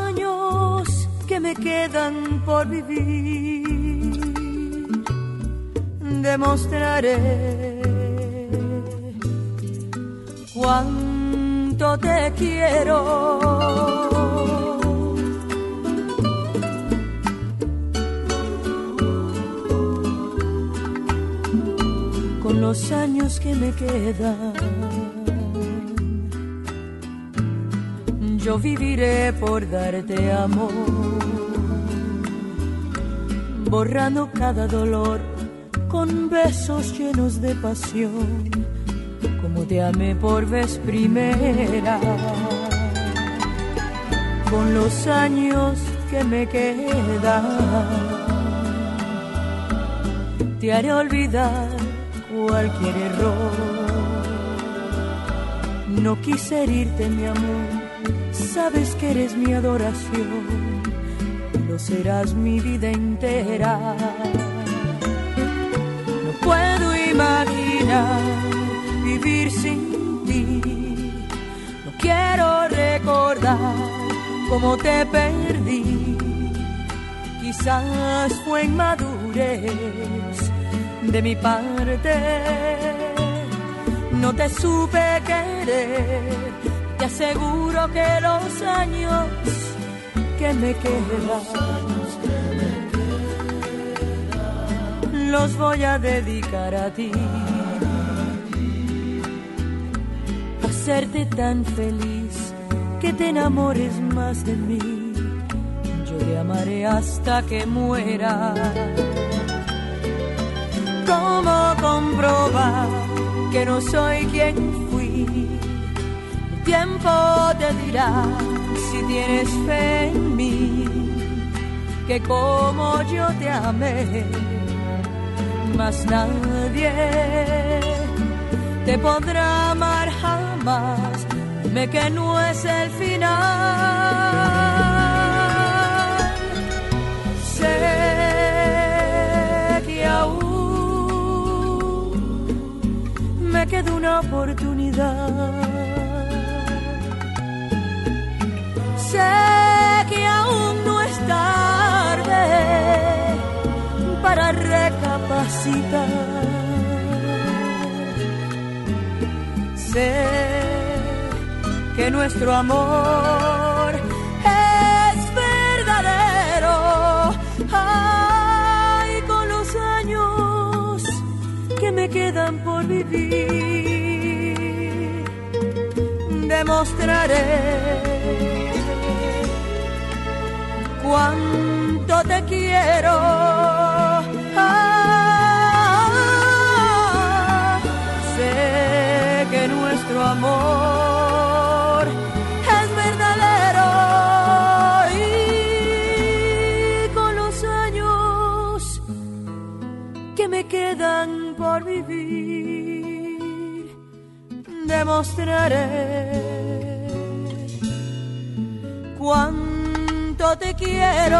[SPEAKER 6] me quedan por vivir demostraré cuánto te quiero. Con los años que me quedan, yo viviré por darte amor, borrando cada dolor con besos llenos de pasión, como te amé por vez primera. Con los años que me quedan, te haré olvidar cualquier error. No quise herirte, mi amor, sabes que eres mi adoración, serás mi vida entera. No puedo imaginar vivir sin ti, no quiero recordar cómo te perdí, quizás fue inmadurez de mi parte. No te supe querer, te aseguro que los años que me quedan los voy a dedicar a ti. Hacerte tan feliz que te enamores más de mí. Yo te amaré hasta que muera. ¿Cómo comprobar que no soy quien fui? El tiempo te dirá si tienes fe en mí, que como yo te amé, más nadie te podrá amar jamás. Dime que no es el final. Sé que aún me queda una oportunidad. Sé que aún no es tarde para recapacitar. Sé que nuestro amor es verdadero. Ay, con los años que me quedan por vivir, demostraré cuánto te quiero. Ah, sé que nuestro amor es verdadero y con los años que me quedan por vivir, demostraré te quiero,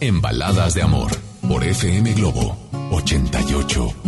[SPEAKER 9] en Baladas de Amor por FM Globo 88.1.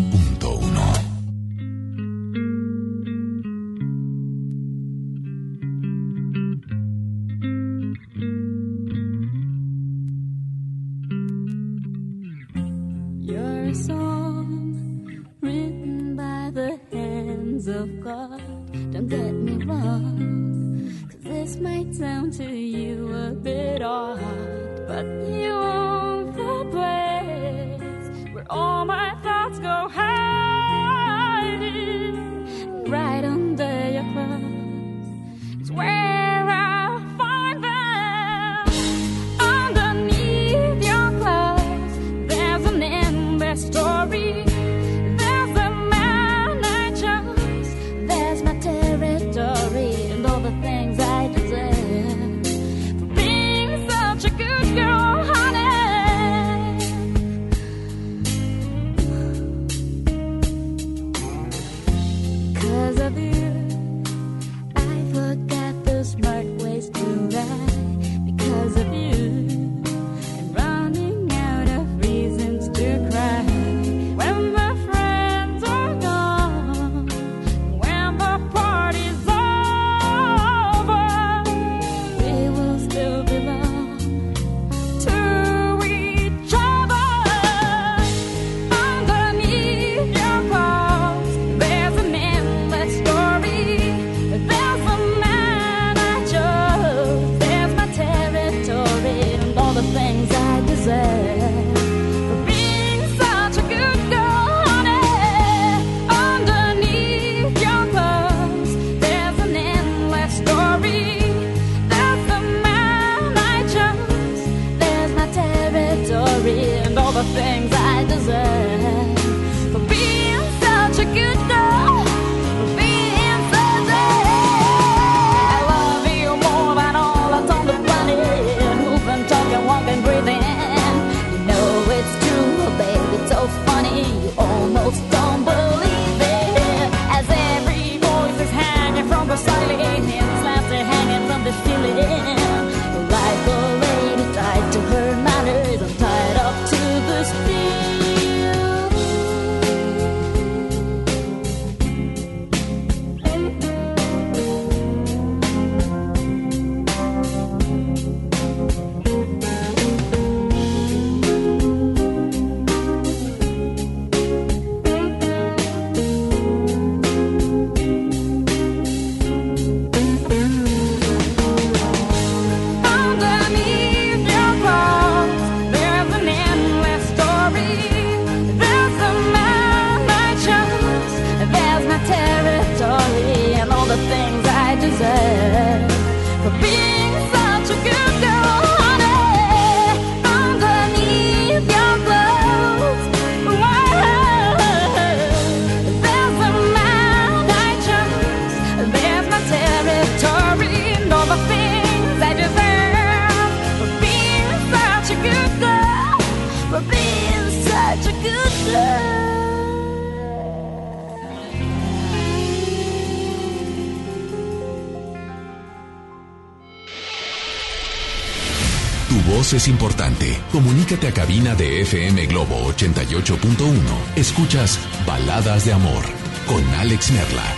[SPEAKER 1] 88.1. Escuchas Baladas de Amor con Alex Merla.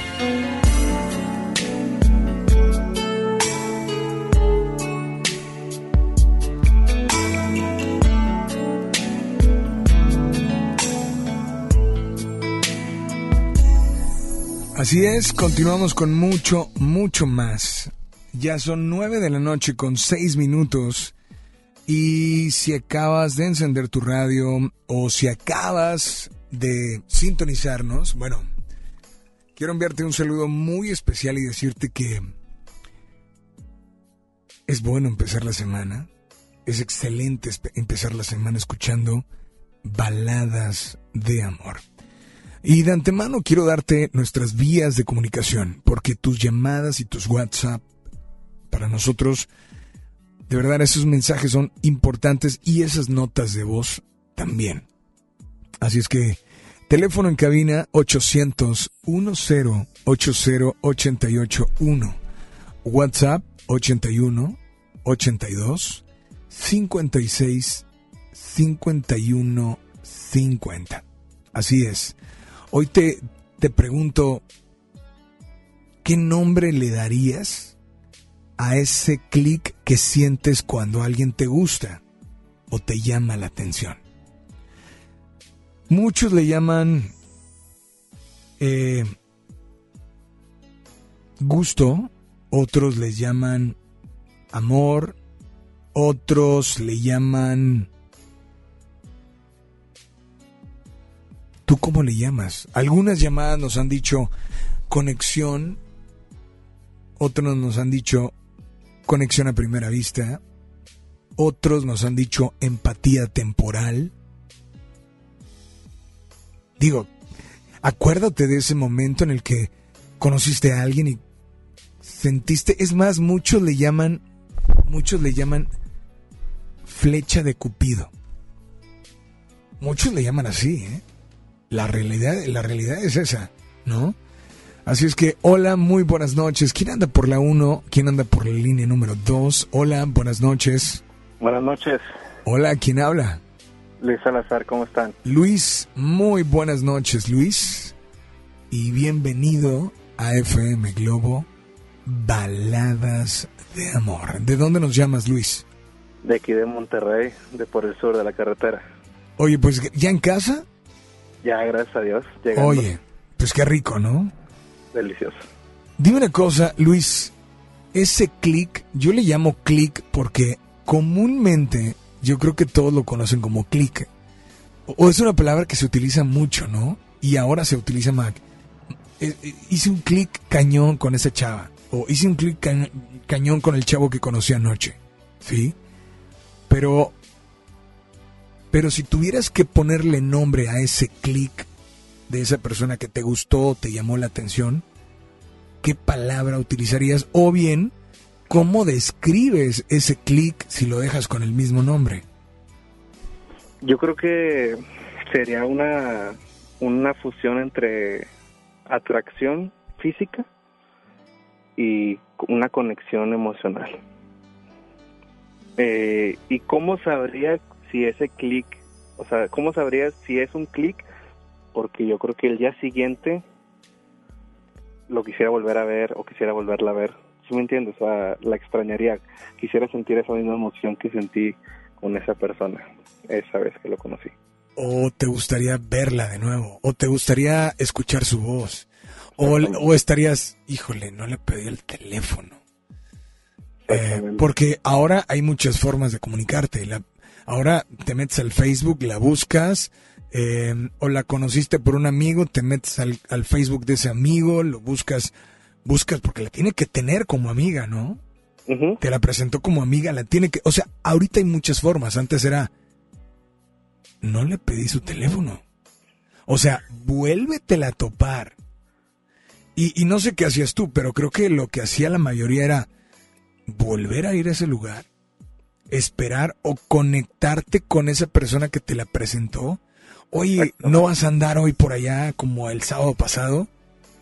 [SPEAKER 4] Así es, continuamos con mucho, mucho más. Ya son nueve de la noche con seis minutos. Y si acabas de encender tu radio o si acabas de sintonizarnos, bueno, quiero enviarte un saludo muy especial y decirte que es bueno empezar la semana. Es excelente empezar la semana escuchando baladas de amor. Y de antemano quiero darte nuestras vías de comunicación, porque tus llamadas y tus WhatsApp, para nosotros, de verdad esos mensajes son importantes y esas notas de voz también. Así es que, teléfono en cabina 800 10 80 881, WhatsApp 81 82 56 51 50. Así es. Hoy te, te pregunto, ¿qué nombre le darías a ese clic que sientes cuando alguien te gusta o te llama la atención? Muchos le llaman eh, gusto, otros les llaman amor, otros le llaman... ¿Tú cómo le llamas? Algunas llamadas nos han dicho conexión, otros nos han dicho conexión a primera vista, otros nos han dicho empatía temporal. Digo, acuérdate de ese momento en el que conociste a alguien y sentiste, es más, muchos le llaman, muchos le llaman flecha de Cupido. Muchos le llaman así, ¿eh? La realidad, la realidad es esa, ¿no? Así es que, hola, muy buenas noches. ¿Quién anda por la 1? ¿Quién anda por la línea número 2? Hola, buenas noches.
[SPEAKER 21] Buenas noches,
[SPEAKER 4] Hola, ¿quién habla?
[SPEAKER 21] Luis Salazar, ¿cómo están?
[SPEAKER 4] Luis, muy buenas noches, Luis. Y bienvenido a FM Globo Baladas de Amor. ¿De dónde nos llamas, Luis?
[SPEAKER 21] De aquí de Monterrey, de por el sur de la carretera.
[SPEAKER 4] Oye, pues, ¿ya en casa?
[SPEAKER 21] Ya, gracias a Dios, llegando.
[SPEAKER 4] Oye, pues qué rico, ¿no?
[SPEAKER 21] Delicioso.
[SPEAKER 4] Dime una cosa, Luis. Ese clic, yo le llamo clic porque comúnmente yo creo que todos lo conocen como click. O, es una palabra que se utiliza mucho, ¿no? Y ahora se utiliza más. Eh, eh, hice un clic cañón con esa chava. O hice un clic ca- cañón con el chavo que conocí anoche. ¿Sí? Pero. Pero si tuvieras que ponerle nombre a ese clic de esa persona que te gustó, te llamó la atención, ¿qué palabra utilizarías? O bien, ¿cómo describes ese clic si lo dejas con el mismo nombre?
[SPEAKER 22] Yo creo que sería una, una fusión entre atracción física y una conexión emocional. Eh, ¿Y cómo sabría si ese clic, o sea, cómo sabría si es un clic? Porque yo creo que el día siguiente lo quisiera volver a ver o quisiera volverla a ver. ¿Sí me entiendes? O sea, la extrañaría. Quisiera sentir esa misma emoción que sentí con esa persona esa vez que lo conocí.
[SPEAKER 4] o te gustaría verla de nuevo, o te gustaría escuchar su voz, o, o estarías, híjole, no le pedí el teléfono. Eh, porque ahora hay muchas formas de comunicarte. La- ahora te metes al Facebook, la buscas, eh, o la conociste por un amigo, te metes al, al Facebook de ese amigo, lo buscas, buscas porque la tiene que tener como amiga, ¿no? Te la presentó como amiga, la tiene que, o sea, ahorita hay muchas formas. Antes era, no le pedí su teléfono. O sea, vuélvetela a topar. Y, y no sé qué hacías tú, pero creo que lo que hacía la mayoría era volver a ir a ese lugar, esperar o conectarte con esa persona que te la presentó. Oye, ¿no vas a andar hoy por allá como el sábado pasado?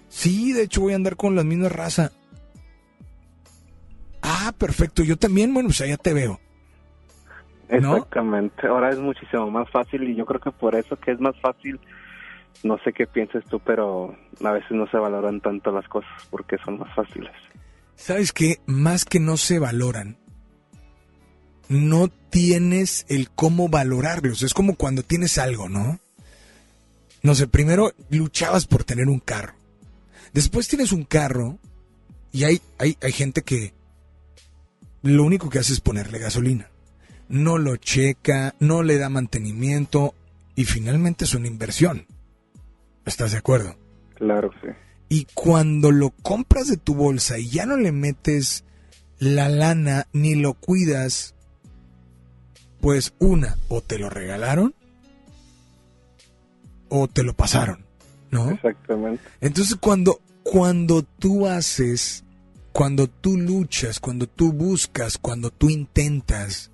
[SPEAKER 4] Sí, de hecho voy a andar con la misma raza. Ah, perfecto, yo también, bueno, pues allá te veo. ¿No?
[SPEAKER 22] Exactamente. Ahora es muchísimo más fácil y yo creo que por eso que es más fácil, no sé qué piensas tú, pero a veces no se valoran tanto las cosas porque son más fáciles.
[SPEAKER 4] ¿Sabes qué? Más que no se valoran, no tienes el cómo valorarlos. Es como cuando tienes algo, ¿no? No sé, primero luchabas por tener un carro. Después tienes un carro y hay, hay, hay gente que lo único que hace es ponerle gasolina. No lo checa, no le da mantenimiento y finalmente es una inversión. ¿Estás de acuerdo?
[SPEAKER 22] Claro, sí.
[SPEAKER 4] Y cuando lo compras de tu bolsa y ya no le metes la lana ni lo cuidas, pues una, o te lo regalaron o te lo pasaron, ¿no?
[SPEAKER 22] Exactamente.
[SPEAKER 4] Entonces cuando, cuando tú haces, cuando tú luchas, cuando tú buscas, cuando tú intentas,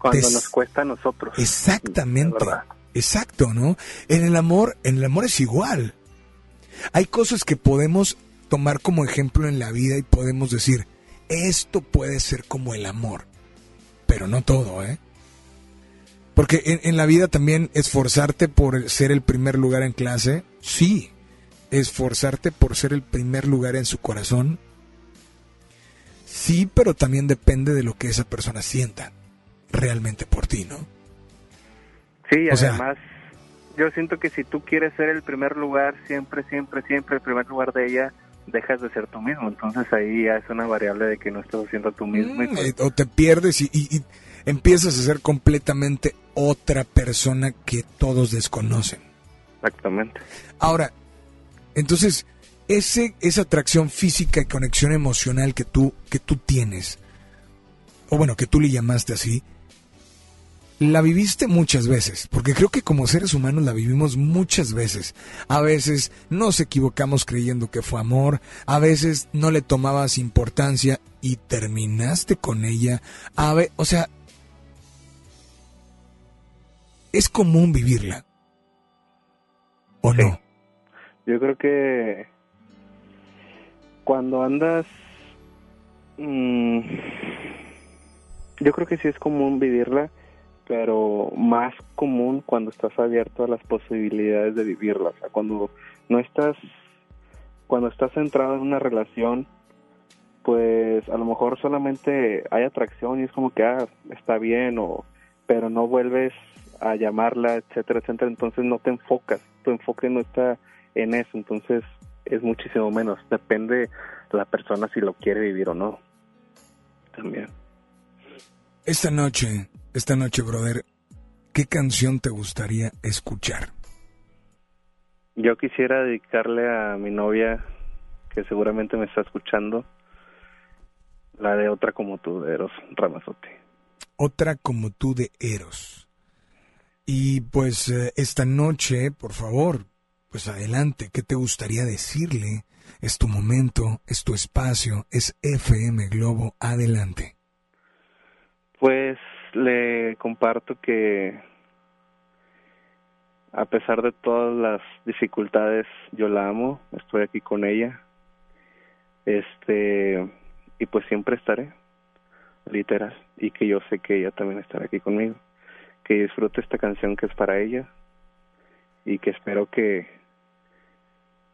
[SPEAKER 22] Cuando
[SPEAKER 4] Te-
[SPEAKER 22] nos cuesta a nosotros.
[SPEAKER 4] Exactamente. Exacto, ¿no? En el amor, en el amor es igual. Hay cosas que podemos tomar como ejemplo en la vida y podemos decir, esto puede ser como el amor. Pero no todo, ¿eh? Porque en, en la vida también esforzarte por ser el primer lugar en clase, sí. Esforzarte por ser el primer lugar en su corazón, sí, pero también depende de lo que esa persona sienta realmente por ti, ¿no?
[SPEAKER 22] Sí,
[SPEAKER 4] O sea-
[SPEAKER 22] además, yo siento que si tú quieres ser el primer lugar, siempre, siempre, siempre el primer lugar de ella, dejas de ser tú mismo. Entonces ahí ya es una variable de que no estás haciendo tú mismo.
[SPEAKER 4] Mm,
[SPEAKER 22] pues,
[SPEAKER 4] eh, o te pierdes y, y- y empiezas a ser completamente otra persona que todos desconocen.
[SPEAKER 22] exactamente.
[SPEAKER 4] Ahora, entonces, ese, esa atracción física y conexión emocional que tú, que tú tienes, o bueno, que tú le llamaste así, la viviste muchas veces, porque creo que como seres humanos la vivimos muchas veces. A veces nos equivocamos creyendo que fue amor, a veces no le tomabas importancia y terminaste con ella. A ve- o sea, es común vivirla. ¿O no?
[SPEAKER 22] Yo creo que cuando andas, mm, yo creo que sí es común vivirla, pero más común cuando estás abierto a las posibilidades de vivirla. Cuando no estás, cuando estás centrado en una relación, pues a lo mejor solamente hay atracción y es como que ah, está bien o pero no vuelves a llamarla, etcétera, etcétera, entonces no te enfocas, tu enfoque no está en eso, entonces es muchísimo menos, depende de la persona si lo quiere vivir o no. También.
[SPEAKER 4] Esta noche, esta noche, brother, ¿qué canción te gustaría escuchar?
[SPEAKER 21] Yo quisiera dedicarle a mi novia, que seguramente me está escuchando, la de Otra como tú, de Eros Ramazote.
[SPEAKER 4] Otra como tú de Eros. Y pues eh, esta noche, por favor, pues adelante, ¿qué te gustaría decirle? Es tu momento, es tu espacio, es FM Globo, adelante.
[SPEAKER 21] Pues le comparto que a pesar de todas las dificultades, yo la amo, estoy aquí con ella. Este, y pues siempre estaré, literal, y que yo sé que ella también estará aquí conmigo. Que disfrute esta canción que es para ella y que espero que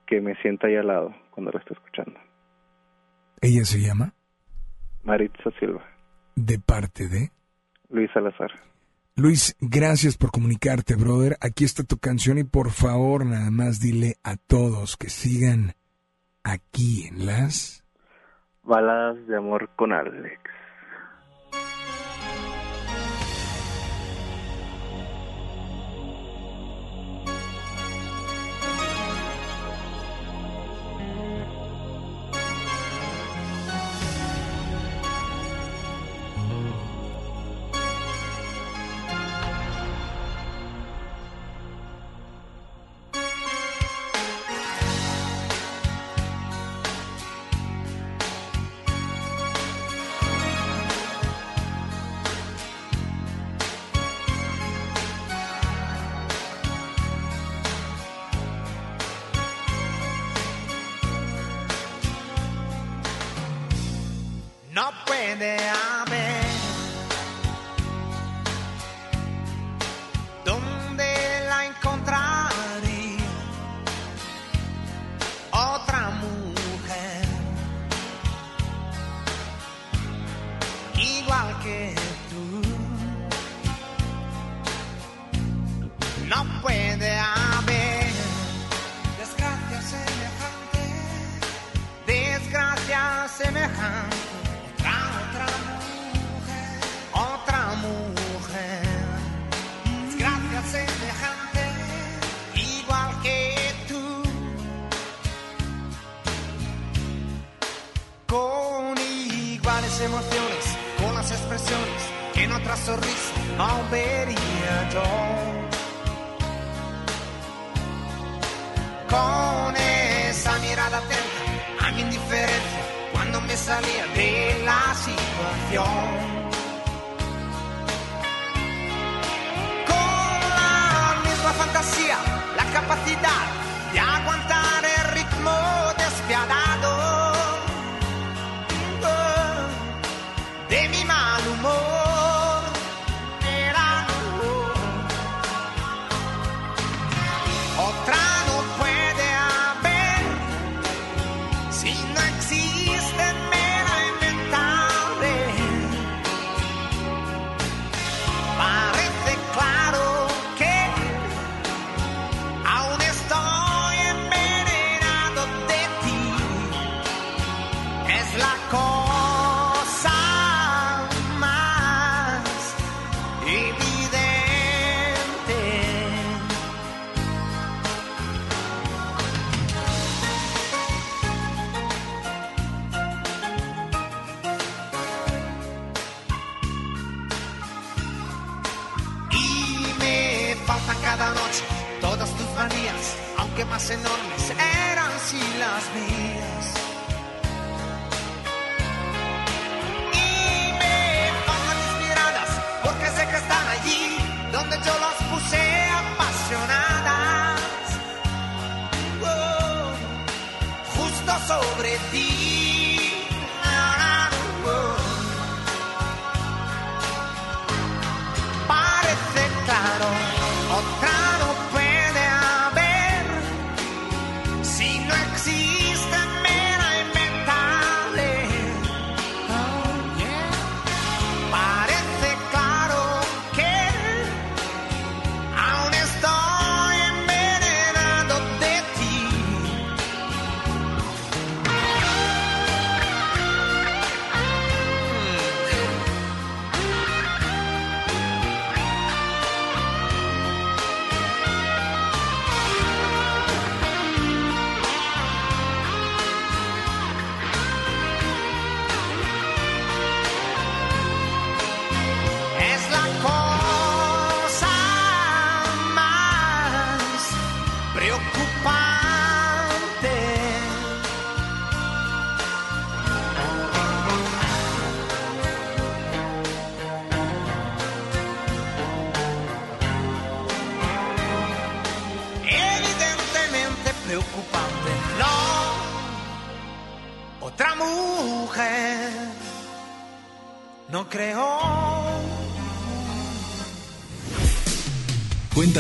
[SPEAKER 21] que me sienta ahí al lado cuando la esté escuchando.
[SPEAKER 4] ¿Ella se llama?
[SPEAKER 21] Maritza Silva,
[SPEAKER 4] De parte de...
[SPEAKER 21] Luis Salazar.
[SPEAKER 4] Luis, gracias por comunicarte, brother. Aquí está tu canción y por favor nada más dile a todos que sigan aquí en las...
[SPEAKER 21] Baladas de amor con Alex.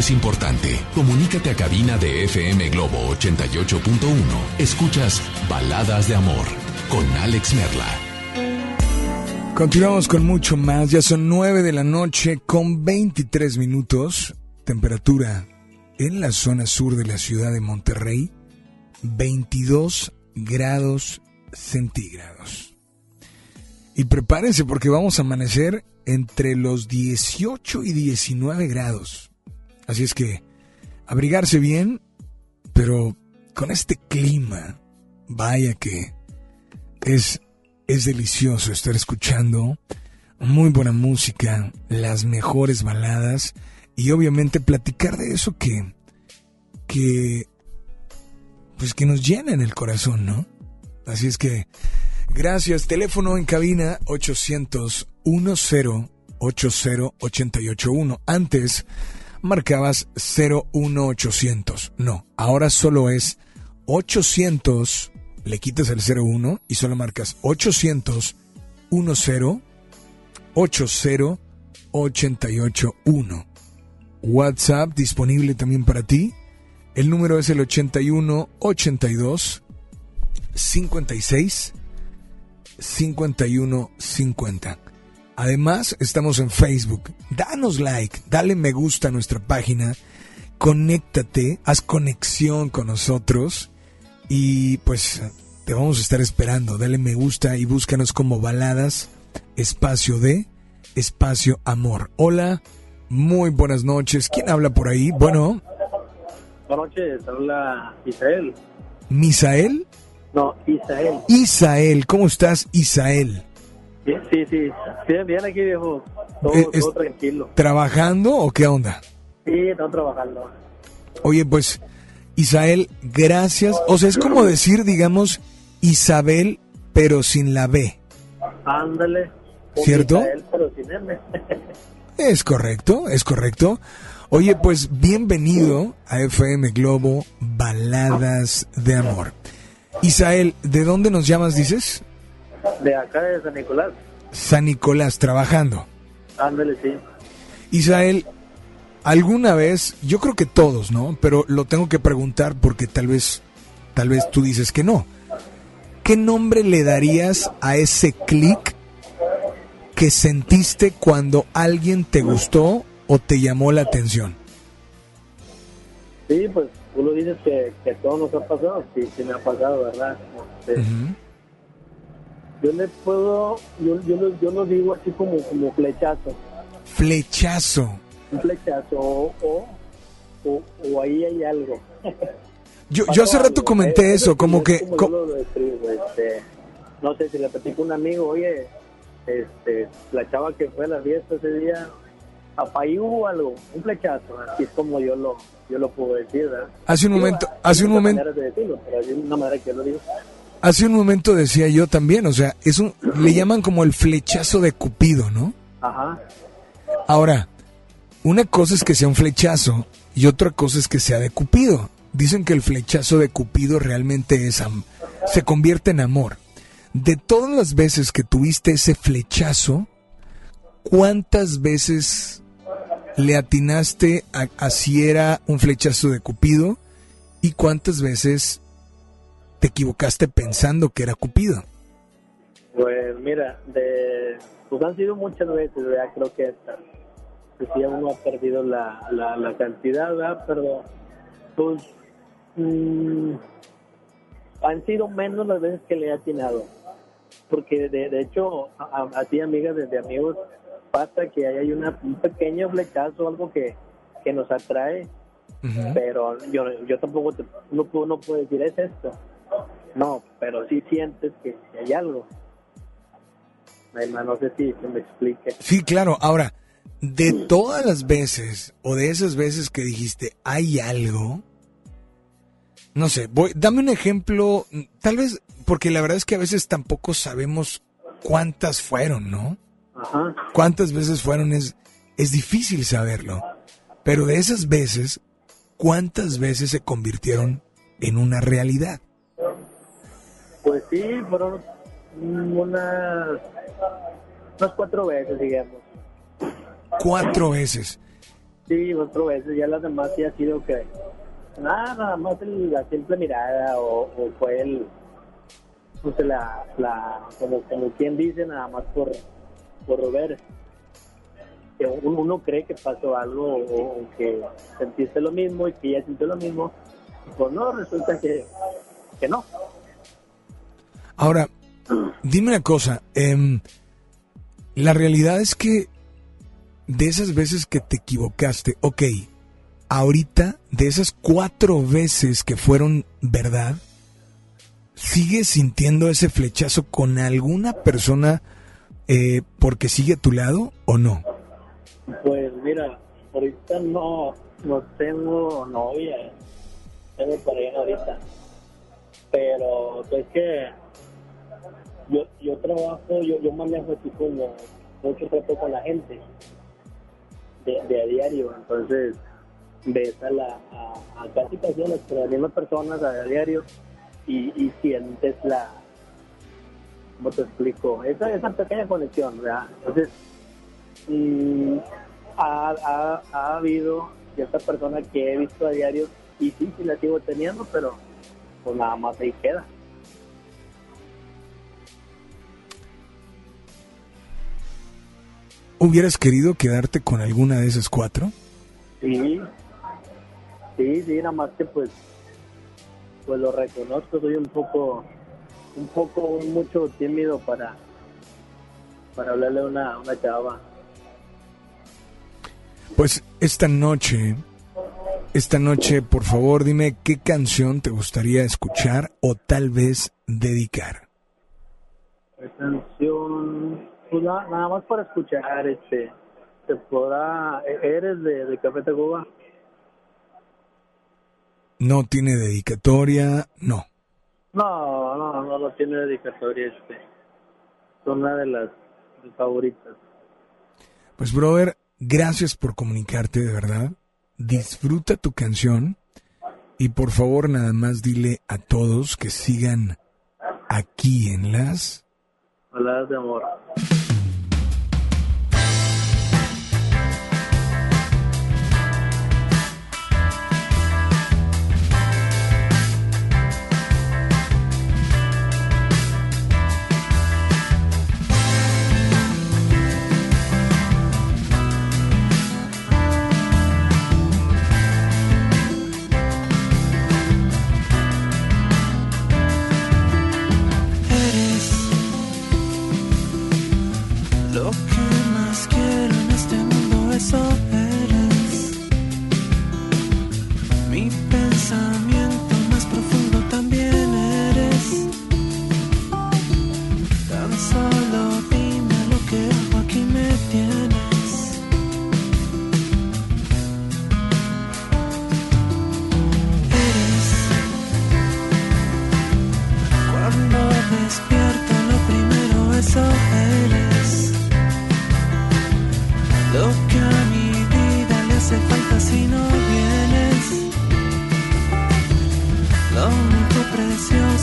[SPEAKER 23] es importante. Comunícate a cabina de FM Globo 88.1. Escuchas Baladas de Amor con Alex Merla.
[SPEAKER 4] Continuamos con mucho más. Ya son 9 de la noche con 23 minutos. Temperatura en la zona sur de la ciudad de Monterrey, 22 grados centígrados. Y prepárense porque vamos a amanecer entre los 18 y 19 grados. Así es que abrigarse bien, pero con este clima, vaya que es, es delicioso estar escuchando muy buena música, las mejores baladas y obviamente platicar de eso que, que, pues que nos llena en el corazón, ¿no? Así es que, gracias. Teléfono en cabina 800 10 80 881. Antes marcabas 01800. No, ahora solo es 800, le quitas el 01 y solo marcas 800 10 80 881. WhatsApp disponible también para ti. El número es el 81 82 56 51 50. Además, estamos en Facebook. Danos like, dale me gusta a nuestra página, conéctate, haz conexión con nosotros y pues te vamos a estar esperando. Dale me gusta y búscanos como baladas, espacio de espacio amor. Hola, muy buenas noches. ¿Quién habla por ahí? Bueno,
[SPEAKER 24] Buenas noches, habla Isael.
[SPEAKER 4] Misael.
[SPEAKER 24] No, Isael.
[SPEAKER 4] Isael, ¿cómo estás, Isael?
[SPEAKER 24] Bien, sí, sí. Bien, bien aquí, viejo. Todo,
[SPEAKER 4] Eh, es-
[SPEAKER 24] todo tranquilo.
[SPEAKER 4] ¿Trabajando o qué onda?
[SPEAKER 24] Sí, estamos trabajando.
[SPEAKER 4] Oye, pues, Isael, gracias. O sea, es como decir, digamos, Isabel, pero sin la B.
[SPEAKER 24] Ándale.
[SPEAKER 4] ¿Cierto?
[SPEAKER 24] Isael, pero sin M.
[SPEAKER 4] Es correcto, es correcto. Oye, pues bienvenido a FM Globo Baladas de Amor. Isael, ¿de dónde nos llamas, dices?
[SPEAKER 24] De acá de San Nicolás.
[SPEAKER 4] San Nicolás, trabajando.
[SPEAKER 24] Ándale, sí.
[SPEAKER 4] Isael, alguna vez, yo creo que todos, ¿no? Pero lo tengo que preguntar porque tal vez, tal vez tú dices que no. ¿Qué nombre le darías a ese clic que sentiste cuando alguien te gustó o te llamó la atención?
[SPEAKER 24] Sí, pues tú lo dices que, que todo nos ha pasado. Sí, sí me ha pasado, ¿verdad? Este, Yo le puedo, yo, yo, lo, yo lo digo así como, como flechazo.
[SPEAKER 4] Flechazo.
[SPEAKER 24] Un flechazo o, o, o, o ahí hay algo.
[SPEAKER 4] Yo, yo hace rato comenté eso, como que...
[SPEAKER 24] como
[SPEAKER 4] co-
[SPEAKER 24] yo lo describo, este, no sé si le platico a un amigo, oye, este, la chava que fue a la fiesta ese día, papá, ahí hubo algo, un flechazo, así es como yo lo, yo lo puedo decir, ¿verdad?
[SPEAKER 4] Hace un momento-
[SPEAKER 24] hay
[SPEAKER 4] hace un momento-
[SPEAKER 24] de decirlo, pero hay una manera que yo lo digo.
[SPEAKER 4] Hace un momento decía yo también, o sea, es un, le llaman como el flechazo de Cupido, ¿no?
[SPEAKER 24] Ajá.
[SPEAKER 4] Ahora, una cosa es que sea un flechazo y otra cosa es que sea de Cupido. Dicen que el flechazo de Cupido realmente es am- se convierte en amor. De todas las veces que tuviste ese flechazo, ¿cuántas veces le atinaste a, a si era un flechazo de Cupido y cuántas veces te equivocaste pensando que era Cupido?
[SPEAKER 24] Pues mira, de, pues han sido muchas veces, ¿verdad? Creo que esta, pues ya uno ha perdido la, la, la cantidad, ¿verdad? Pero pues mm, han sido menos las veces que le he atinado. Porque de, de hecho, a, a- así amigas de, de amigos, pasa que hay una, un pequeño flechazo, algo que, que nos atrae, pero yo, yo tampoco te, no, puedo, no puedo decir es esto. No, pero sí sientes que hay algo. No sé si se me explique.
[SPEAKER 4] Sí, claro. Ahora, de todas las veces o de esas veces que dijiste, hay algo, no sé, voy, dame un ejemplo, tal vez, porque la verdad es que a veces tampoco sabemos cuántas fueron, ¿no?
[SPEAKER 24] Ajá.
[SPEAKER 4] Cuántas veces fueron es, es difícil saberlo. Pero de esas veces, ¿cuántas veces se convirtieron en una realidad?
[SPEAKER 24] Pues sí, fueron unas, unas cuatro veces, digamos.
[SPEAKER 4] Cuatro veces.
[SPEAKER 24] Sí, cuatro veces. Ya las demás sí ha sido que nada, nada más el- la simple mirada o, o fue el, pues la, la, como, como quien dice, nada más por, por ver. Que uno, uno cree que pasó algo o, o que sentiste lo mismo y que ella sintió lo mismo. Pues no, resulta que, que no.
[SPEAKER 4] Ahora, dime una cosa. em, la realidad es que de esas veces que te equivocaste, ok, ahorita, de esas cuatro veces que fueron verdad, ¿sigues sintiendo ese flechazo con alguna persona eh, porque sigue a tu lado o no?
[SPEAKER 24] Pues mira, ahorita no, no tengo novia, eh. tengo pareja ahorita, pero pues que yo, yo trabajo, yo, yo manejo así como mucho trato con la gente de, a diario, entonces ves a, la, a, a casi casi a las, a mismas personas a diario y, sientes la, ¿cómo te explico? Esa, esa pequeña conexión, ¿verdad? Entonces, mm, ha, ha, ha habido cierta persona que he visto a diario y sí, sí la sigo teniendo, pero pues nada más ahí queda.
[SPEAKER 4] ¿Hubieras querido quedarte con alguna de esas cuatro?
[SPEAKER 24] Sí, sí, sí, nada más que pues, pues lo reconozco, soy un poco, un poco, mucho tímido para, para hablarle a una, una chava.
[SPEAKER 4] Pues esta noche, esta noche, por favor, dime qué canción te gustaría escuchar o tal vez dedicar.
[SPEAKER 24] La canción pues, nada, más para escuchar, este, te podrá, eh, eres de, de Café Tacuba.
[SPEAKER 4] No tiene dedicatoria, no.
[SPEAKER 24] No, no, no, no tiene dedicatoria, este. Son una de las favoritas.
[SPEAKER 4] Pues, brother, gracias por comunicarte, de verdad. Disfruta tu canción. Y por favor, nada más dile a todos que sigan aquí en las
[SPEAKER 24] baladas de amor.
[SPEAKER 25] canción.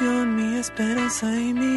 [SPEAKER 25] ilusión, mi esperanza y mi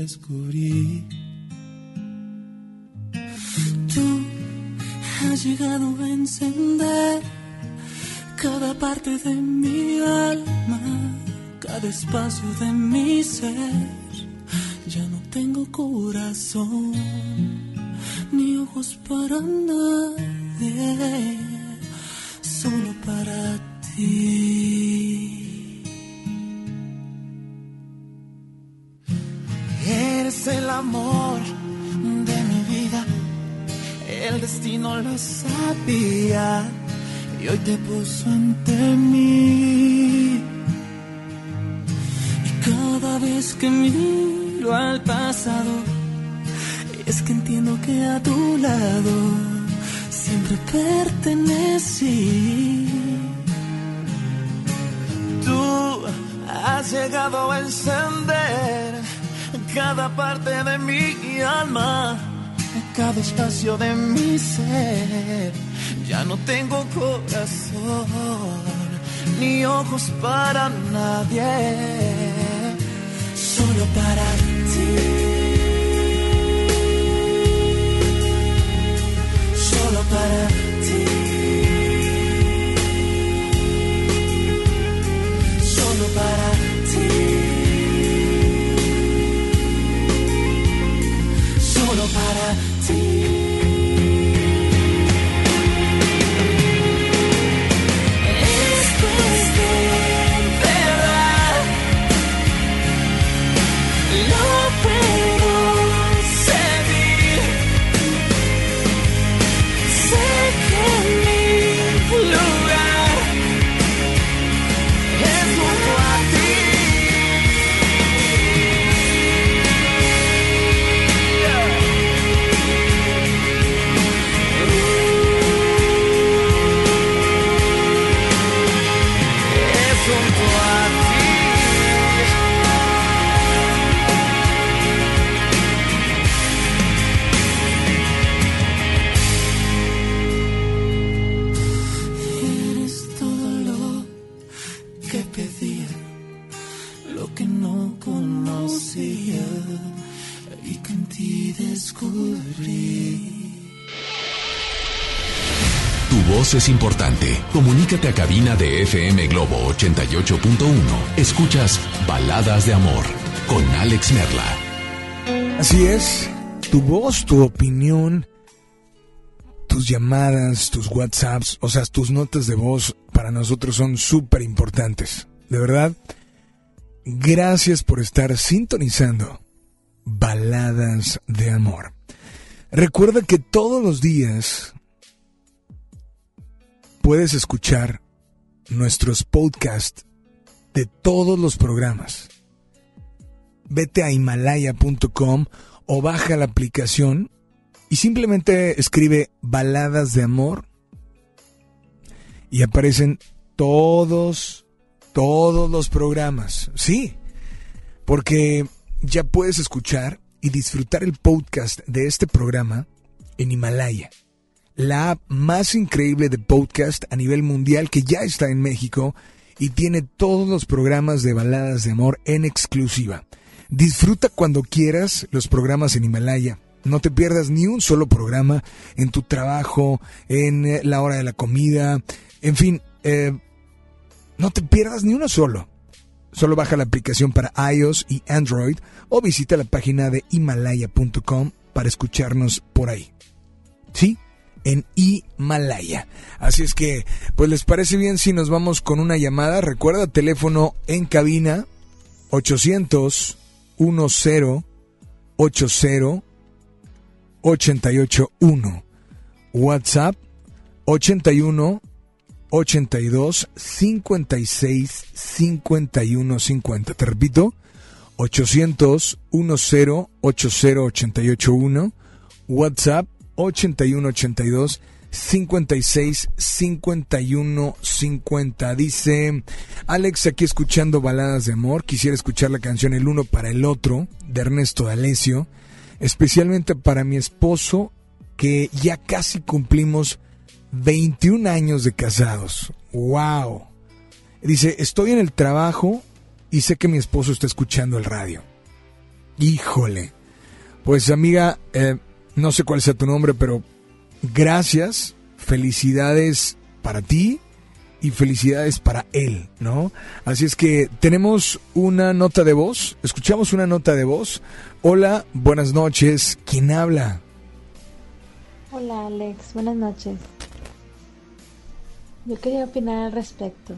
[SPEAKER 25] descubrí. Tú has llegado a encender cada parte de mi alma, cada espacio de mi ser. Ya no tengo corazón ni ojos para nadie, solo para ti. Eres el amor de mi vida, el destino lo sabía y hoy te puso ante mí. Y cada vez que miro al pasado, es que entiendo que a tu lado siempre pertenecí. Tú has llegado a encender cada parte de mi alma, cada espacio de mi ser. Ya no tengo corazón ni ojos para nadie, solo para ti. Solo para ti.
[SPEAKER 1] Es importante. Comunícate a cabina de FM Globo 88.1. Escuchas Baladas de Amor con Alex Merla.
[SPEAKER 4] Así es, tu voz, tu opinión, tus llamadas, tus WhatsApps, o sea, tus notas de voz para nosotros son súper importantes. De verdad, gracias por estar sintonizando Baladas de Amor. Recuerda que todos los días puedes escuchar nuestros podcasts de todos los programas. Vete a himalaya.com o baja la aplicación y simplemente escribe baladas de amor y aparecen todos, todos los programas. Sí, porque ya puedes escuchar y disfrutar el podcast de este programa en Himalaya la app más increíble de podcast a nivel mundial que ya está en México y tiene todos los programas de baladas de amor en exclusiva. Disfruta cuando quieras los programas en Himalaya. No te pierdas ni un solo programa en tu trabajo, en eh, la hora de la comida, en fin, eh, no te pierdas ni uno solo. Solo baja la aplicación para iOS y Android o visita la página de himalaya.com para escucharnos por ahí. ¿Sí? En Himalaya. Así es que, pues les parece bien si nos vamos con una llamada. Recuerda, teléfono en cabina 800 10 80 881. WhatsApp 81 82 56 51 50. Te repito, 800 10 80 881, WhatsApp 81 82 56 51 50. Dice Alex, aquí escuchando baladas de amor. Quisiera escuchar la canción El uno para el otro de Ernesto D'Alessio, especialmente para mi esposo, que ya casi cumplimos 21 años de casados. ¡Wow! Dice, estoy en el trabajo y sé que mi esposo está escuchando el radio. Híjole. Pues amiga, eh, no sé cuál sea tu nombre, pero gracias, felicidades para ti y felicidades para él, ¿no? Así es que tenemos una nota de voz, escuchamos una nota de voz. Hola, buenas noches, ¿quién habla?
[SPEAKER 26] Hola Alex, buenas noches. Yo quería opinar al respecto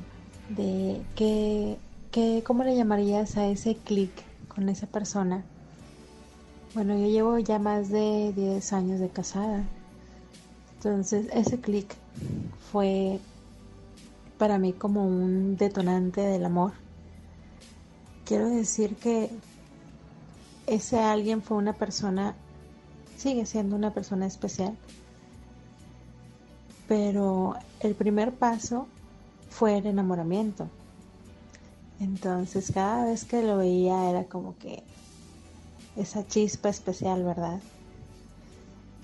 [SPEAKER 26] de que, que cómo le llamarías a ese clic con esa persona. Bueno, yo llevo ya más de 10 años de casada. Entonces, ese clic fue para mí como un detonante del amor. Quiero decir que ese alguien fue una persona, sigue siendo una persona especial, pero el primer paso fue el enamoramiento. Entonces cada vez que lo veía era como que esa chispa especial, ¿verdad?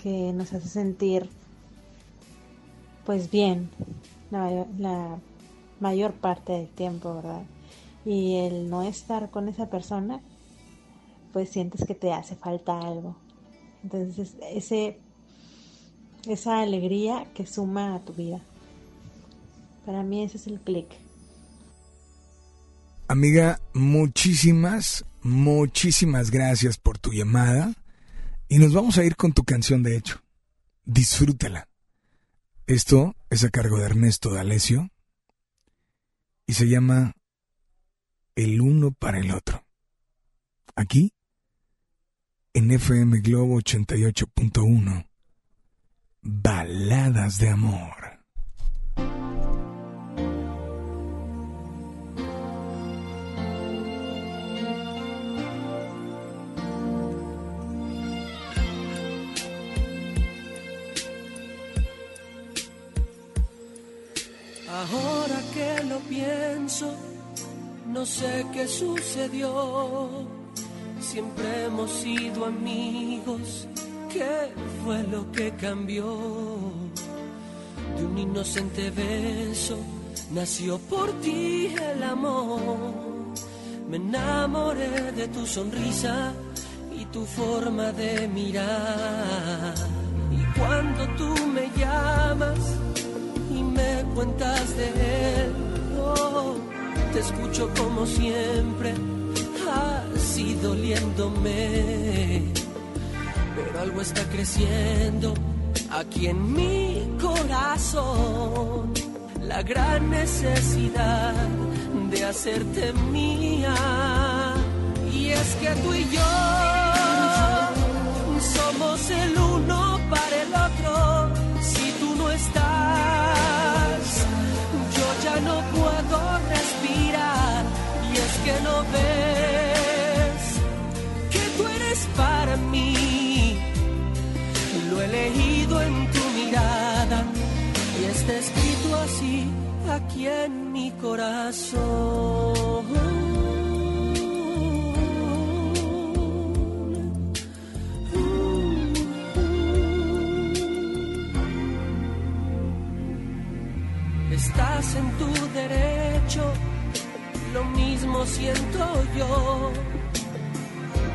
[SPEAKER 26] Que nos hace sentir pues bien la, la mayor parte del tiempo, ¿verdad? Y el no estar con esa persona, pues sientes que te hace falta algo. Entonces ese esa alegría que suma a tu vida. Para mí ese es el clic.
[SPEAKER 4] Amiga, muchísimas, muchísimas gracias por tu llamada. Y nos vamos a ir con tu canción, de hecho. Disfrútala. Esto es a cargo de Ernesto D'Alessio y se llama El uno para el otro. Aquí, en FM Globo 88.1, Baladas de Amor.
[SPEAKER 3] Ahora que lo pienso, no sé qué sucedió. Siempre hemos sido amigos. ¿Qué fue lo que cambió? De un inocente beso nació por ti el amor. Me enamoré de tu sonrisa y tu forma de mirar. Y cuando tú me llamas, cuentas de él. Oh, te escucho como siempre, así doliéndome. Pero algo está creciendo aquí en mi corazón. La gran necesidad de hacerte mía. Y es que tú y yo somos el uno para el otro. Que no ves que tú eres para mí. Lo he elegido en tu mirada y está escrito así aquí en mi corazón. Estás en tu derecho, lo mismo siento yo.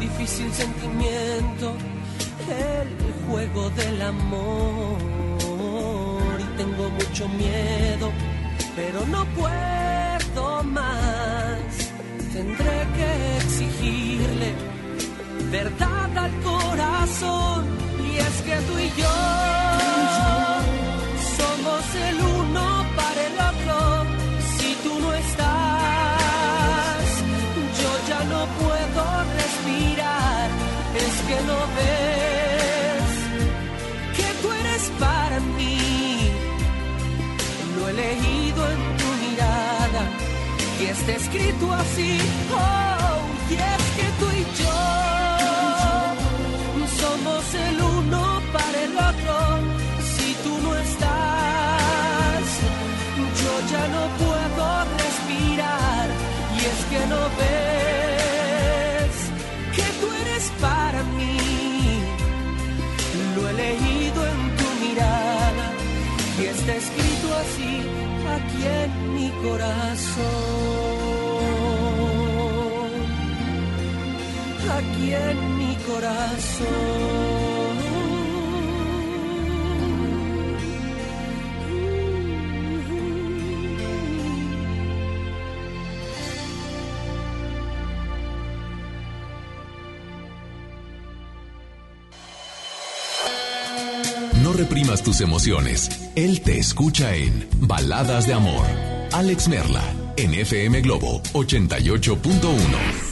[SPEAKER 3] Difícil sentimiento, el juego del amor. Y tengo mucho miedo, pero no puedo más. Tendré que exigirle verdad al corazón. Y es que tú y yo está escrito así. Oh, y es que tú y yo somos el uno para el otro. Si tú no estás, yo ya no puedo respirar. Y es que no ves que tú eres para mí. Lo he leído en tu mirada y está escrito así aquí en mi corazón. Mi corazón.
[SPEAKER 1] No reprimas tus emociones. Él te escucha en Baladas de Amor. Alex Merla, en FM Globo 88.1.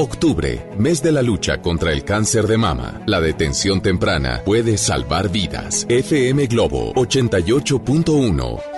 [SPEAKER 1] Octubre, mes de la lucha contra el cáncer de mama. La detención temprana puede salvar vidas. FM Globo 88.1.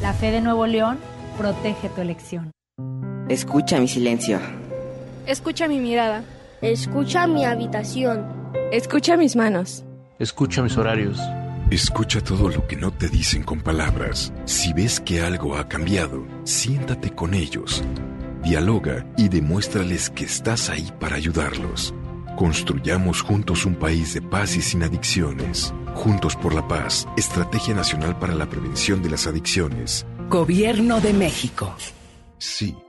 [SPEAKER 27] La fe de Nuevo León protege tu elección.
[SPEAKER 28] Escucha mi silencio.
[SPEAKER 18] Escucha mi mirada.
[SPEAKER 29] Escucha mi habitación.
[SPEAKER 18] Escucha mis manos.
[SPEAKER 30] Escucha mis horarios.
[SPEAKER 31] Escucha todo lo que no te dicen con palabras. Si ves que algo ha cambiado, siéntate con ellos. Dialoga y demuéstrales que estás ahí para ayudarlos. Construyamos juntos un país de paz y sin adicciones. Juntos por la paz, Estrategia Nacional para la Prevención de las Adicciones.
[SPEAKER 32] Gobierno de México.
[SPEAKER 31] Sí,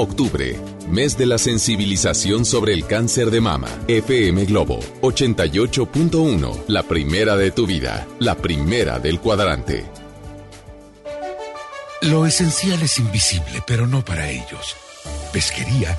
[SPEAKER 1] Octubre, mes de la sensibilización sobre el cáncer de mama. FM Globo 88.1, la primera de tu vida, la primera del cuadrante.
[SPEAKER 16] Lo esencial es invisible, pero no para ellos. Pesquería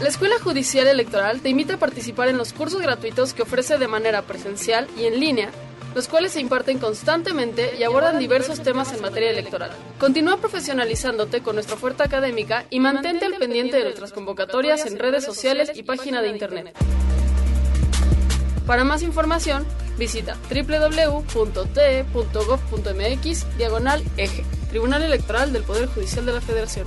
[SPEAKER 33] La Escuela Judicial Electoral te invita a participar en los cursos gratuitos que ofrece de manera presencial y en línea los cuales se imparten constantemente y abordan diversos temas en materia electoral. Continúa profesionalizándote con nuestra oferta académica y mantente al pendiente de nuestras convocatorias en redes sociales y página de internet. Para más información, visita www.te.gov.mx diagonal eje, Tribunal Electoral del Poder Judicial de la Federación.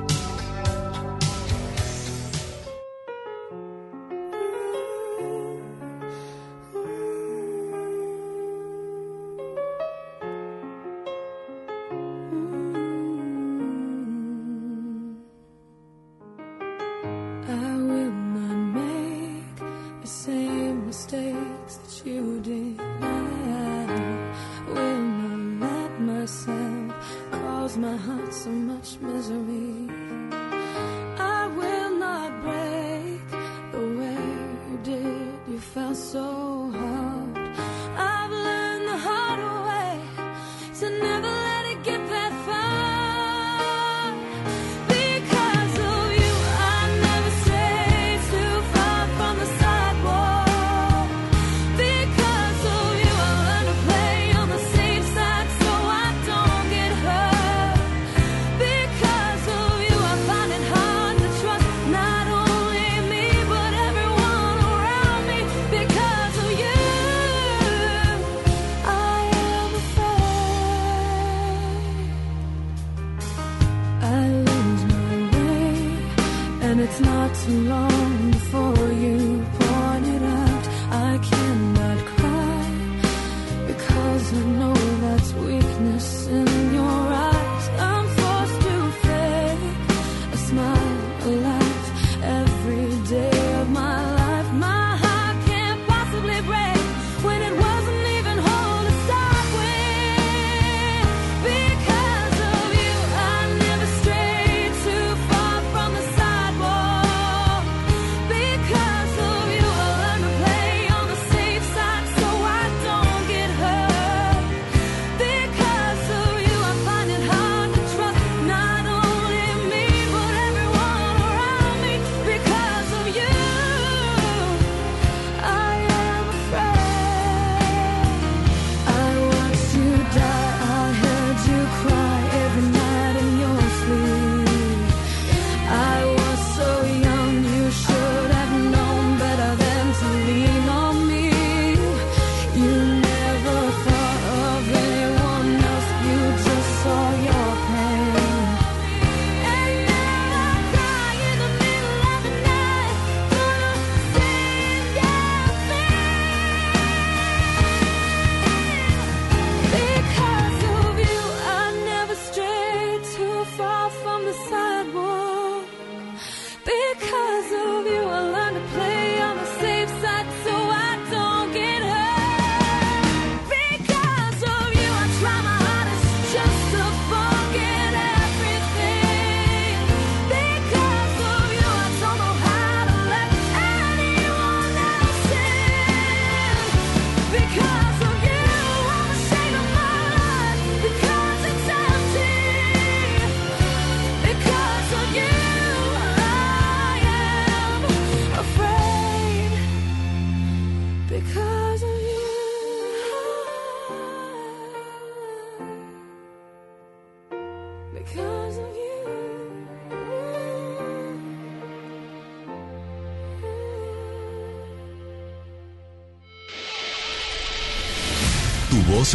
[SPEAKER 6] my heart so much misery.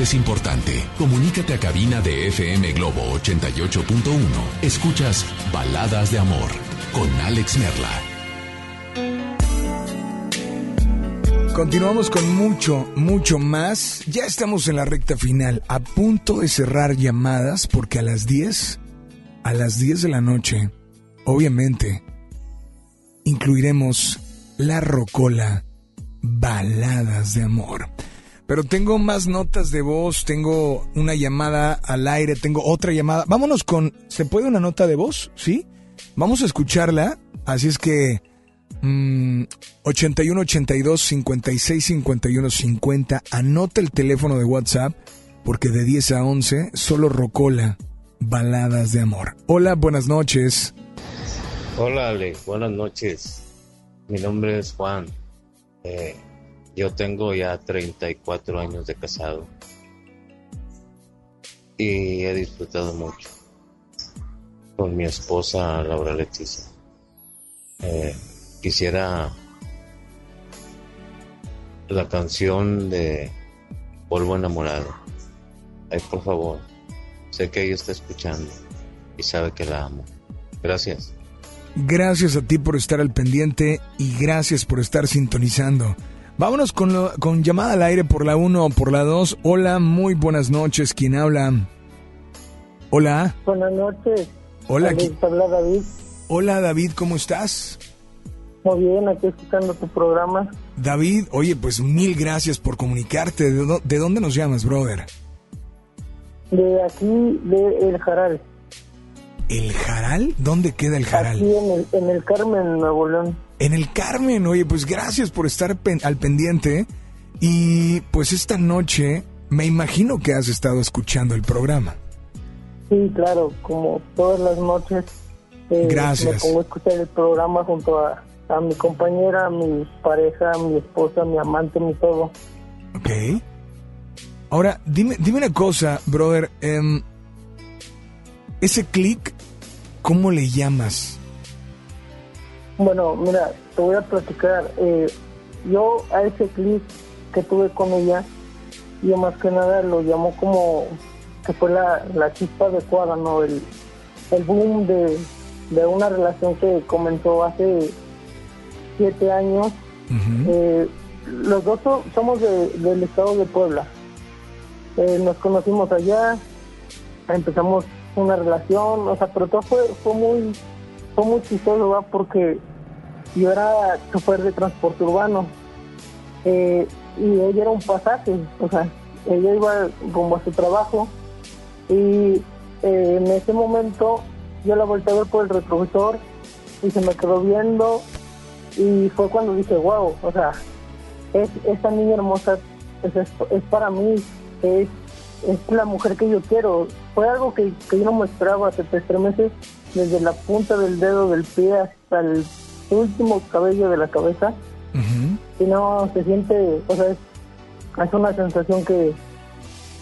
[SPEAKER 1] Es importante. Comunícate a cabina de FM Globo 88.1. Escuchas Baladas de Amor con Alex Merla.
[SPEAKER 4] Continuamos con mucho, mucho más. Ya estamos en la recta final, a punto de cerrar llamadas porque a las 10, a las 10 de la noche, obviamente, incluiremos la rocola Baladas de Amor. Pero tengo más notas de voz, tengo una llamada al aire, tengo otra llamada. Vámonos con, ¿se puede una nota de voz? ¿Sí? Vamos a escucharla, así es que mm, 81 82 56 51 50, anota el teléfono de WhatsApp porque de 10 a 11 solo Rocola, Baladas de Amor. Hola, buenas noches.
[SPEAKER 34] Hola Ale, buenas noches. Mi nombre es Juan. Eh, yo tengo ya 34 años de casado y he disfrutado mucho con mi esposa Laura Leticia. Eh, quisiera la canción de Polvo enamorado. Ay, por favor, sé que ella está escuchando y sabe que la amo. Gracias.
[SPEAKER 4] Gracias a ti por estar al pendiente y gracias por estar sintonizando. Vámonos con, lo- con llamada al aire por la 1 o por la 2. Hola, muy buenas noches. ¿Quién habla? Hola.
[SPEAKER 35] Buenas noches.
[SPEAKER 4] Hola,
[SPEAKER 35] Alex,
[SPEAKER 4] qui-
[SPEAKER 35] habla David.
[SPEAKER 4] Hola David, ¿cómo estás?
[SPEAKER 35] Muy bien, aquí escuchando tu programa.
[SPEAKER 4] David, oye, pues mil gracias por comunicarte. ¿De, dó- de dónde nos llamas, brother?
[SPEAKER 35] De aquí, de El Jaral.
[SPEAKER 4] ¿El Jaral? ¿Dónde queda el Jaral?
[SPEAKER 35] Aquí en el, en el Carmen, Nuevo León.
[SPEAKER 4] En el Carmen, oye, pues gracias por estar pen- al pendiente. Y pues esta noche me imagino que has estado escuchando el programa.
[SPEAKER 35] Sí, claro, como todas las noches. eh,
[SPEAKER 4] Gracias.
[SPEAKER 35] Me pongo a escuchar el programa junto a, a mi compañera, a mi pareja, a mi esposa, a mi amante, mi todo.
[SPEAKER 4] Ok. Ahora, dime, dime una cosa, brother. em, ese click, ¿cómo le llamas?
[SPEAKER 35] Bueno, mira, te voy a platicar. eh, yo a ese clip que tuve con ella, yo más que nada lo llamo como que fue la, la chispa adecuada, ¿no? El, el boom de, de una relación que comenzó hace siete años. Eh, los dos so- somos de- del estado de Puebla. Eh, nos conocimos allá, empezamos una relación, o sea, pero todo fue, fue muy fue muy chistoso, ¿va? Porque yo era chofer de transporte urbano eh, y ella era un pasaje, o sea, ella iba como a su trabajo y eh, en ese momento yo la volteé a ver por el retrovisor y se me quedó viendo y fue cuando dije, wow, o sea, es, esta niña hermosa es, es, para mí, es, la mujer que yo quiero. Fue algo que, que yo no me esperaba, se te estremece desde la punta del dedo del pie hasta el último cabello de la cabeza y no se siente, o sea, es, es una sensación que,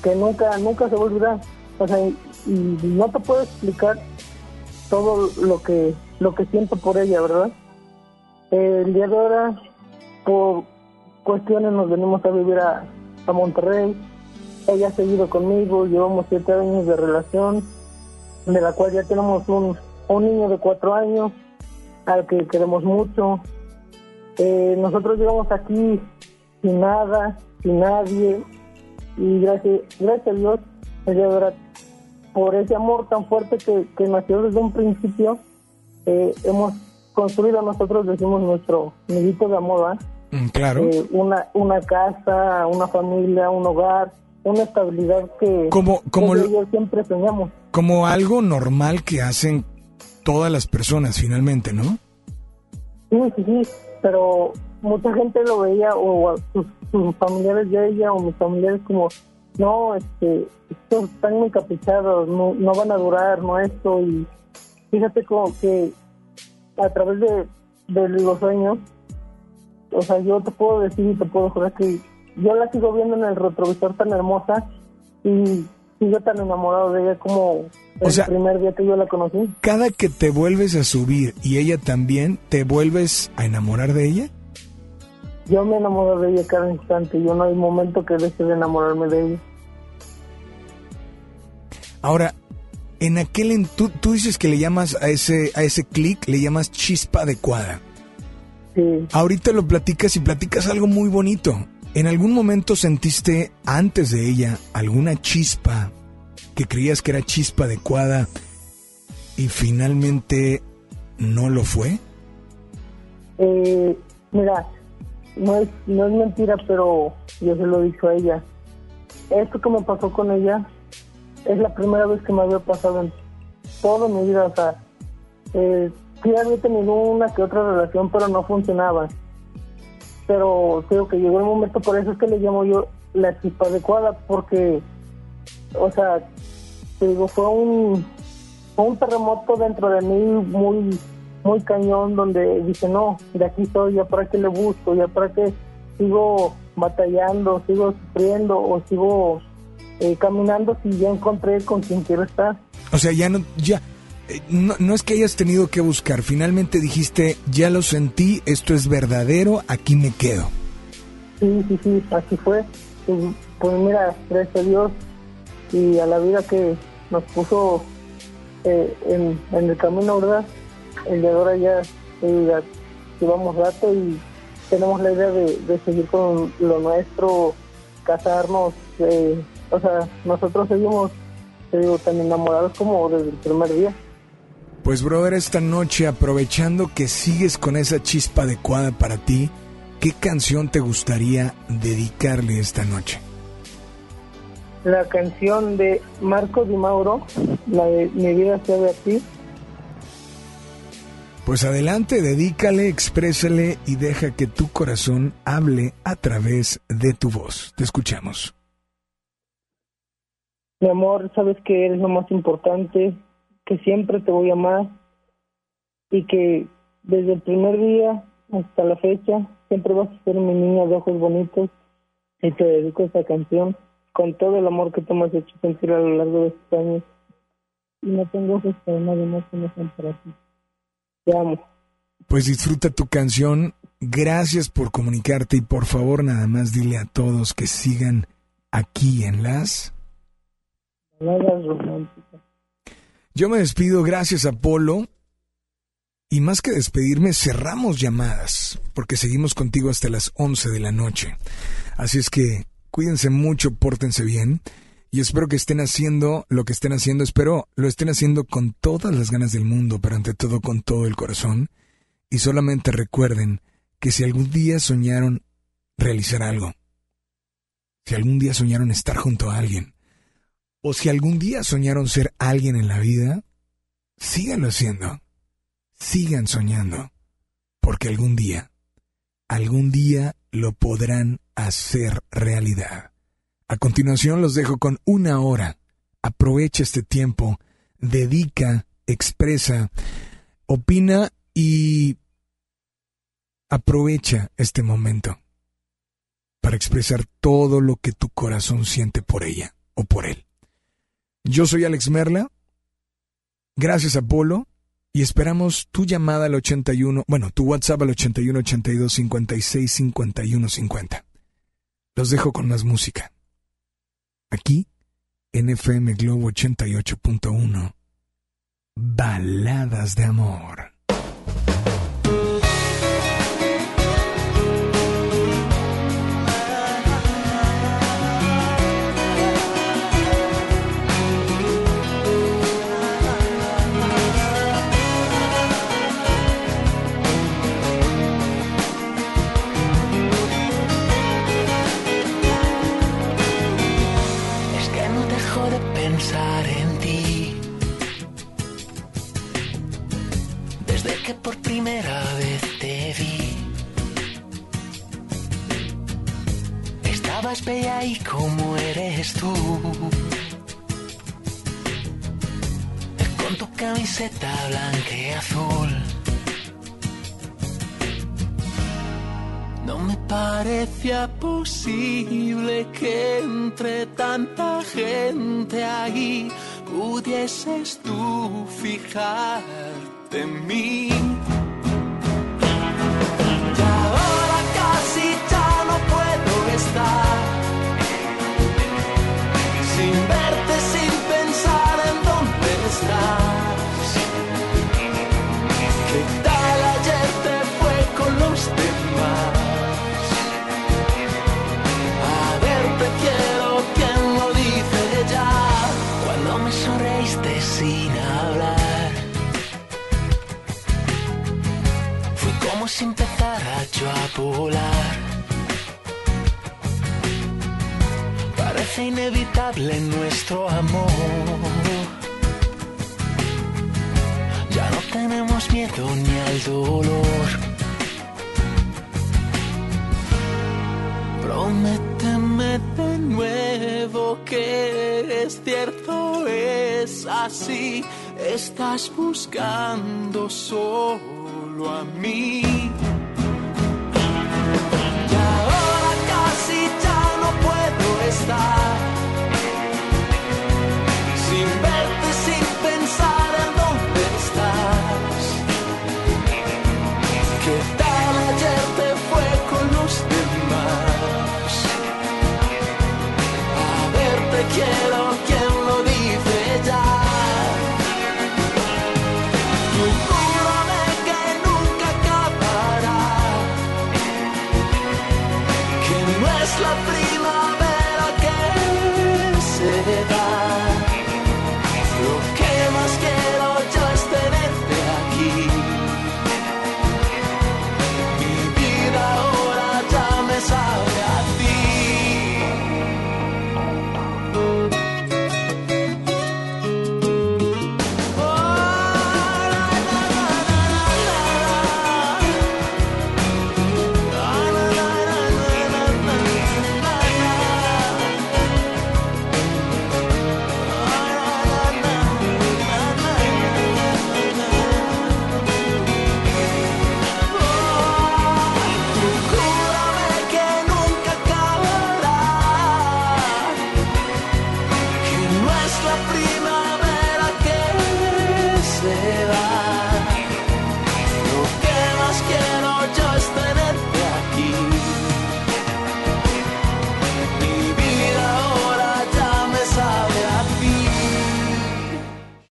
[SPEAKER 35] que nunca, nunca se va a olvidar. O sea, y, y no te puedo explicar todo lo que, lo que siento por ella, ¿verdad? El día de ahora, por cuestiones, nos venimos a vivir a, a Monterrey. Ella ha seguido conmigo, llevamos siete años de relación, de la cual ya tenemos un, un niño de cuatro años, al que queremos mucho. Eh, nosotros llegamos aquí sin nada, sin nadie, y gracias, gracias a Dios, de ahora, por ese amor tan fuerte que, que nació desde un principio, eh, hemos construido nosotros, decimos, nuestro nidito de amor.
[SPEAKER 4] Mm, claro.
[SPEAKER 35] Eh, una, una casa, una familia, un hogar, una estabilidad que,
[SPEAKER 4] Como- como lo-
[SPEAKER 35] yo siempre soñamos.
[SPEAKER 4] Como algo normal que hacen todas las personas finalmente, ¿no?
[SPEAKER 35] Sí, sí, sí, pero mucha gente lo veía, o sus familiares de ella, o mis familiares como, no, este, estos están muy caprichados, no, no van a durar, no esto, y fíjate como que a través de, de los sueños, o sea, yo te puedo decir y te puedo jurar que yo la sigo viendo en el retrovisor tan hermosa y sigo tan enamorado de ella como el
[SPEAKER 4] sea-
[SPEAKER 35] primer día que yo la conocí.
[SPEAKER 4] Cada que te vuelves a subir y ella también, ¿te vuelves a enamorar de ella?
[SPEAKER 35] Yo me enamoro de ella cada instante, yo no hay momento que deje de enamorarme de ella.
[SPEAKER 4] Ahora, en aquel en- tú, tú dices que le llamas a ese a ese clic, le llamas chispa adecuada.
[SPEAKER 35] Sí.
[SPEAKER 4] Ahorita lo platicas y platicas algo muy bonito. ¿En algún momento sentiste antes de ella alguna chispa que creías que era chispa adecuada y finalmente no lo fue?
[SPEAKER 35] Eh, mira, no es, no es mentira, pero yo se lo dicho a ella. Esto que me pasó con ella es la primera vez que me había pasado en toda mi vida. O sea, eh, sí había tenido una que otra relación, pero no funcionaba. Pero creo que llegó el momento, por eso es que le llamo yo la chispa adecuada, porque, o sea, digo, fue un, fue un terremoto dentro de mí muy muy cañón donde dije no de aquí soy ya para qué le busco ya para qué sigo batallando sigo sufriendo o sigo eh, caminando si ya encontré con quien quiero estar.
[SPEAKER 4] O sea, ya no, ya, no, no es que hayas tenido que buscar, finalmente dijiste, ya lo sentí, esto es verdadero, aquí me quedo.
[SPEAKER 35] sí sí sí así fue Y, pues mira gracias a Dios y a la vida que nos puso eh, en, en el camino verdad el de ahora ya eh, llevamos rato y tenemos la idea de, de seguir con lo nuestro, casarnos, eh, o sea, nosotros seguimos, te digo, tan enamorados como desde el primer día.
[SPEAKER 4] Pues brother, esta noche aprovechando que sigues con esa chispa adecuada para ti, ¿qué canción te gustaría dedicarle esta noche?
[SPEAKER 35] La canción de Marco Di Mauro, la de Mi vida se de a ti,
[SPEAKER 4] Pues adelante, dedícale, exprésale y deja que tu corazón hable a través de tu voz. Te escuchamos.
[SPEAKER 35] mi amor, sabes que eres lo más importante, que siempre te voy a amar y que desde el primer día hasta la fecha siempre vas a ser mi niña de ojos bonitos y te dedico esta canción con todo el amor que tú me has hecho sentir a lo largo de estos años y no tengo ojos para nadie más que no sean para ti. Te amo.
[SPEAKER 4] Pues disfruta tu canción. Gracias por comunicarte y por favor nada más dile a todos que sigan aquí en las...
[SPEAKER 35] Baladas románticas.
[SPEAKER 4] Yo me despido, gracias Apolo. Y más que despedirme, cerramos llamadas, porque seguimos contigo hasta las 11 de la noche. Así es que cuídense mucho, pórtense bien. Y espero que estén haciendo lo que estén haciendo. Espero lo estén haciendo con todas las ganas del mundo, pero ante todo con todo el corazón. Y solamente recuerden que si algún día soñaron realizar algo, si algún día soñaron estar junto a alguien, o si algún día soñaron ser alguien en la vida, síganlo haciendo. Sigan soñando. Porque algún día, algún día lo podrán hacer realidad. A continuación los dejo con una hora. Aprovecha este tiempo, dedica, expresa, opina y aprovecha este momento para expresar todo lo que tu corazón siente por ella o por él. Yo soy Alex Merla. Gracias Apolo. Y esperamos tu llamada al 81, bueno, tu WhatsApp al 81 82 56 51 50. Los dejo con más música. Aquí, en FM Globo 88.1. Baladas de amor.
[SPEAKER 25] Estabas bella y como eres tú. Con tu camiseta blanca azul. No me parecía posible que entre tanta gente ahí pudieses tú fijarte en mí. Y ahora casi ya no puedo estar
[SPEAKER 23] empezara yo a volar. Parece inevitable nuestro amor. Ya no tenemos miedo ni al dolor. Prométeme de nuevo que es cierto, es así. Estás buscando a mí. Y ahora casi ya no puedo estar sin verte, sin pensar en dónde estás. ¿Qué tal ayer te fue con los demás? A ver, te quiero,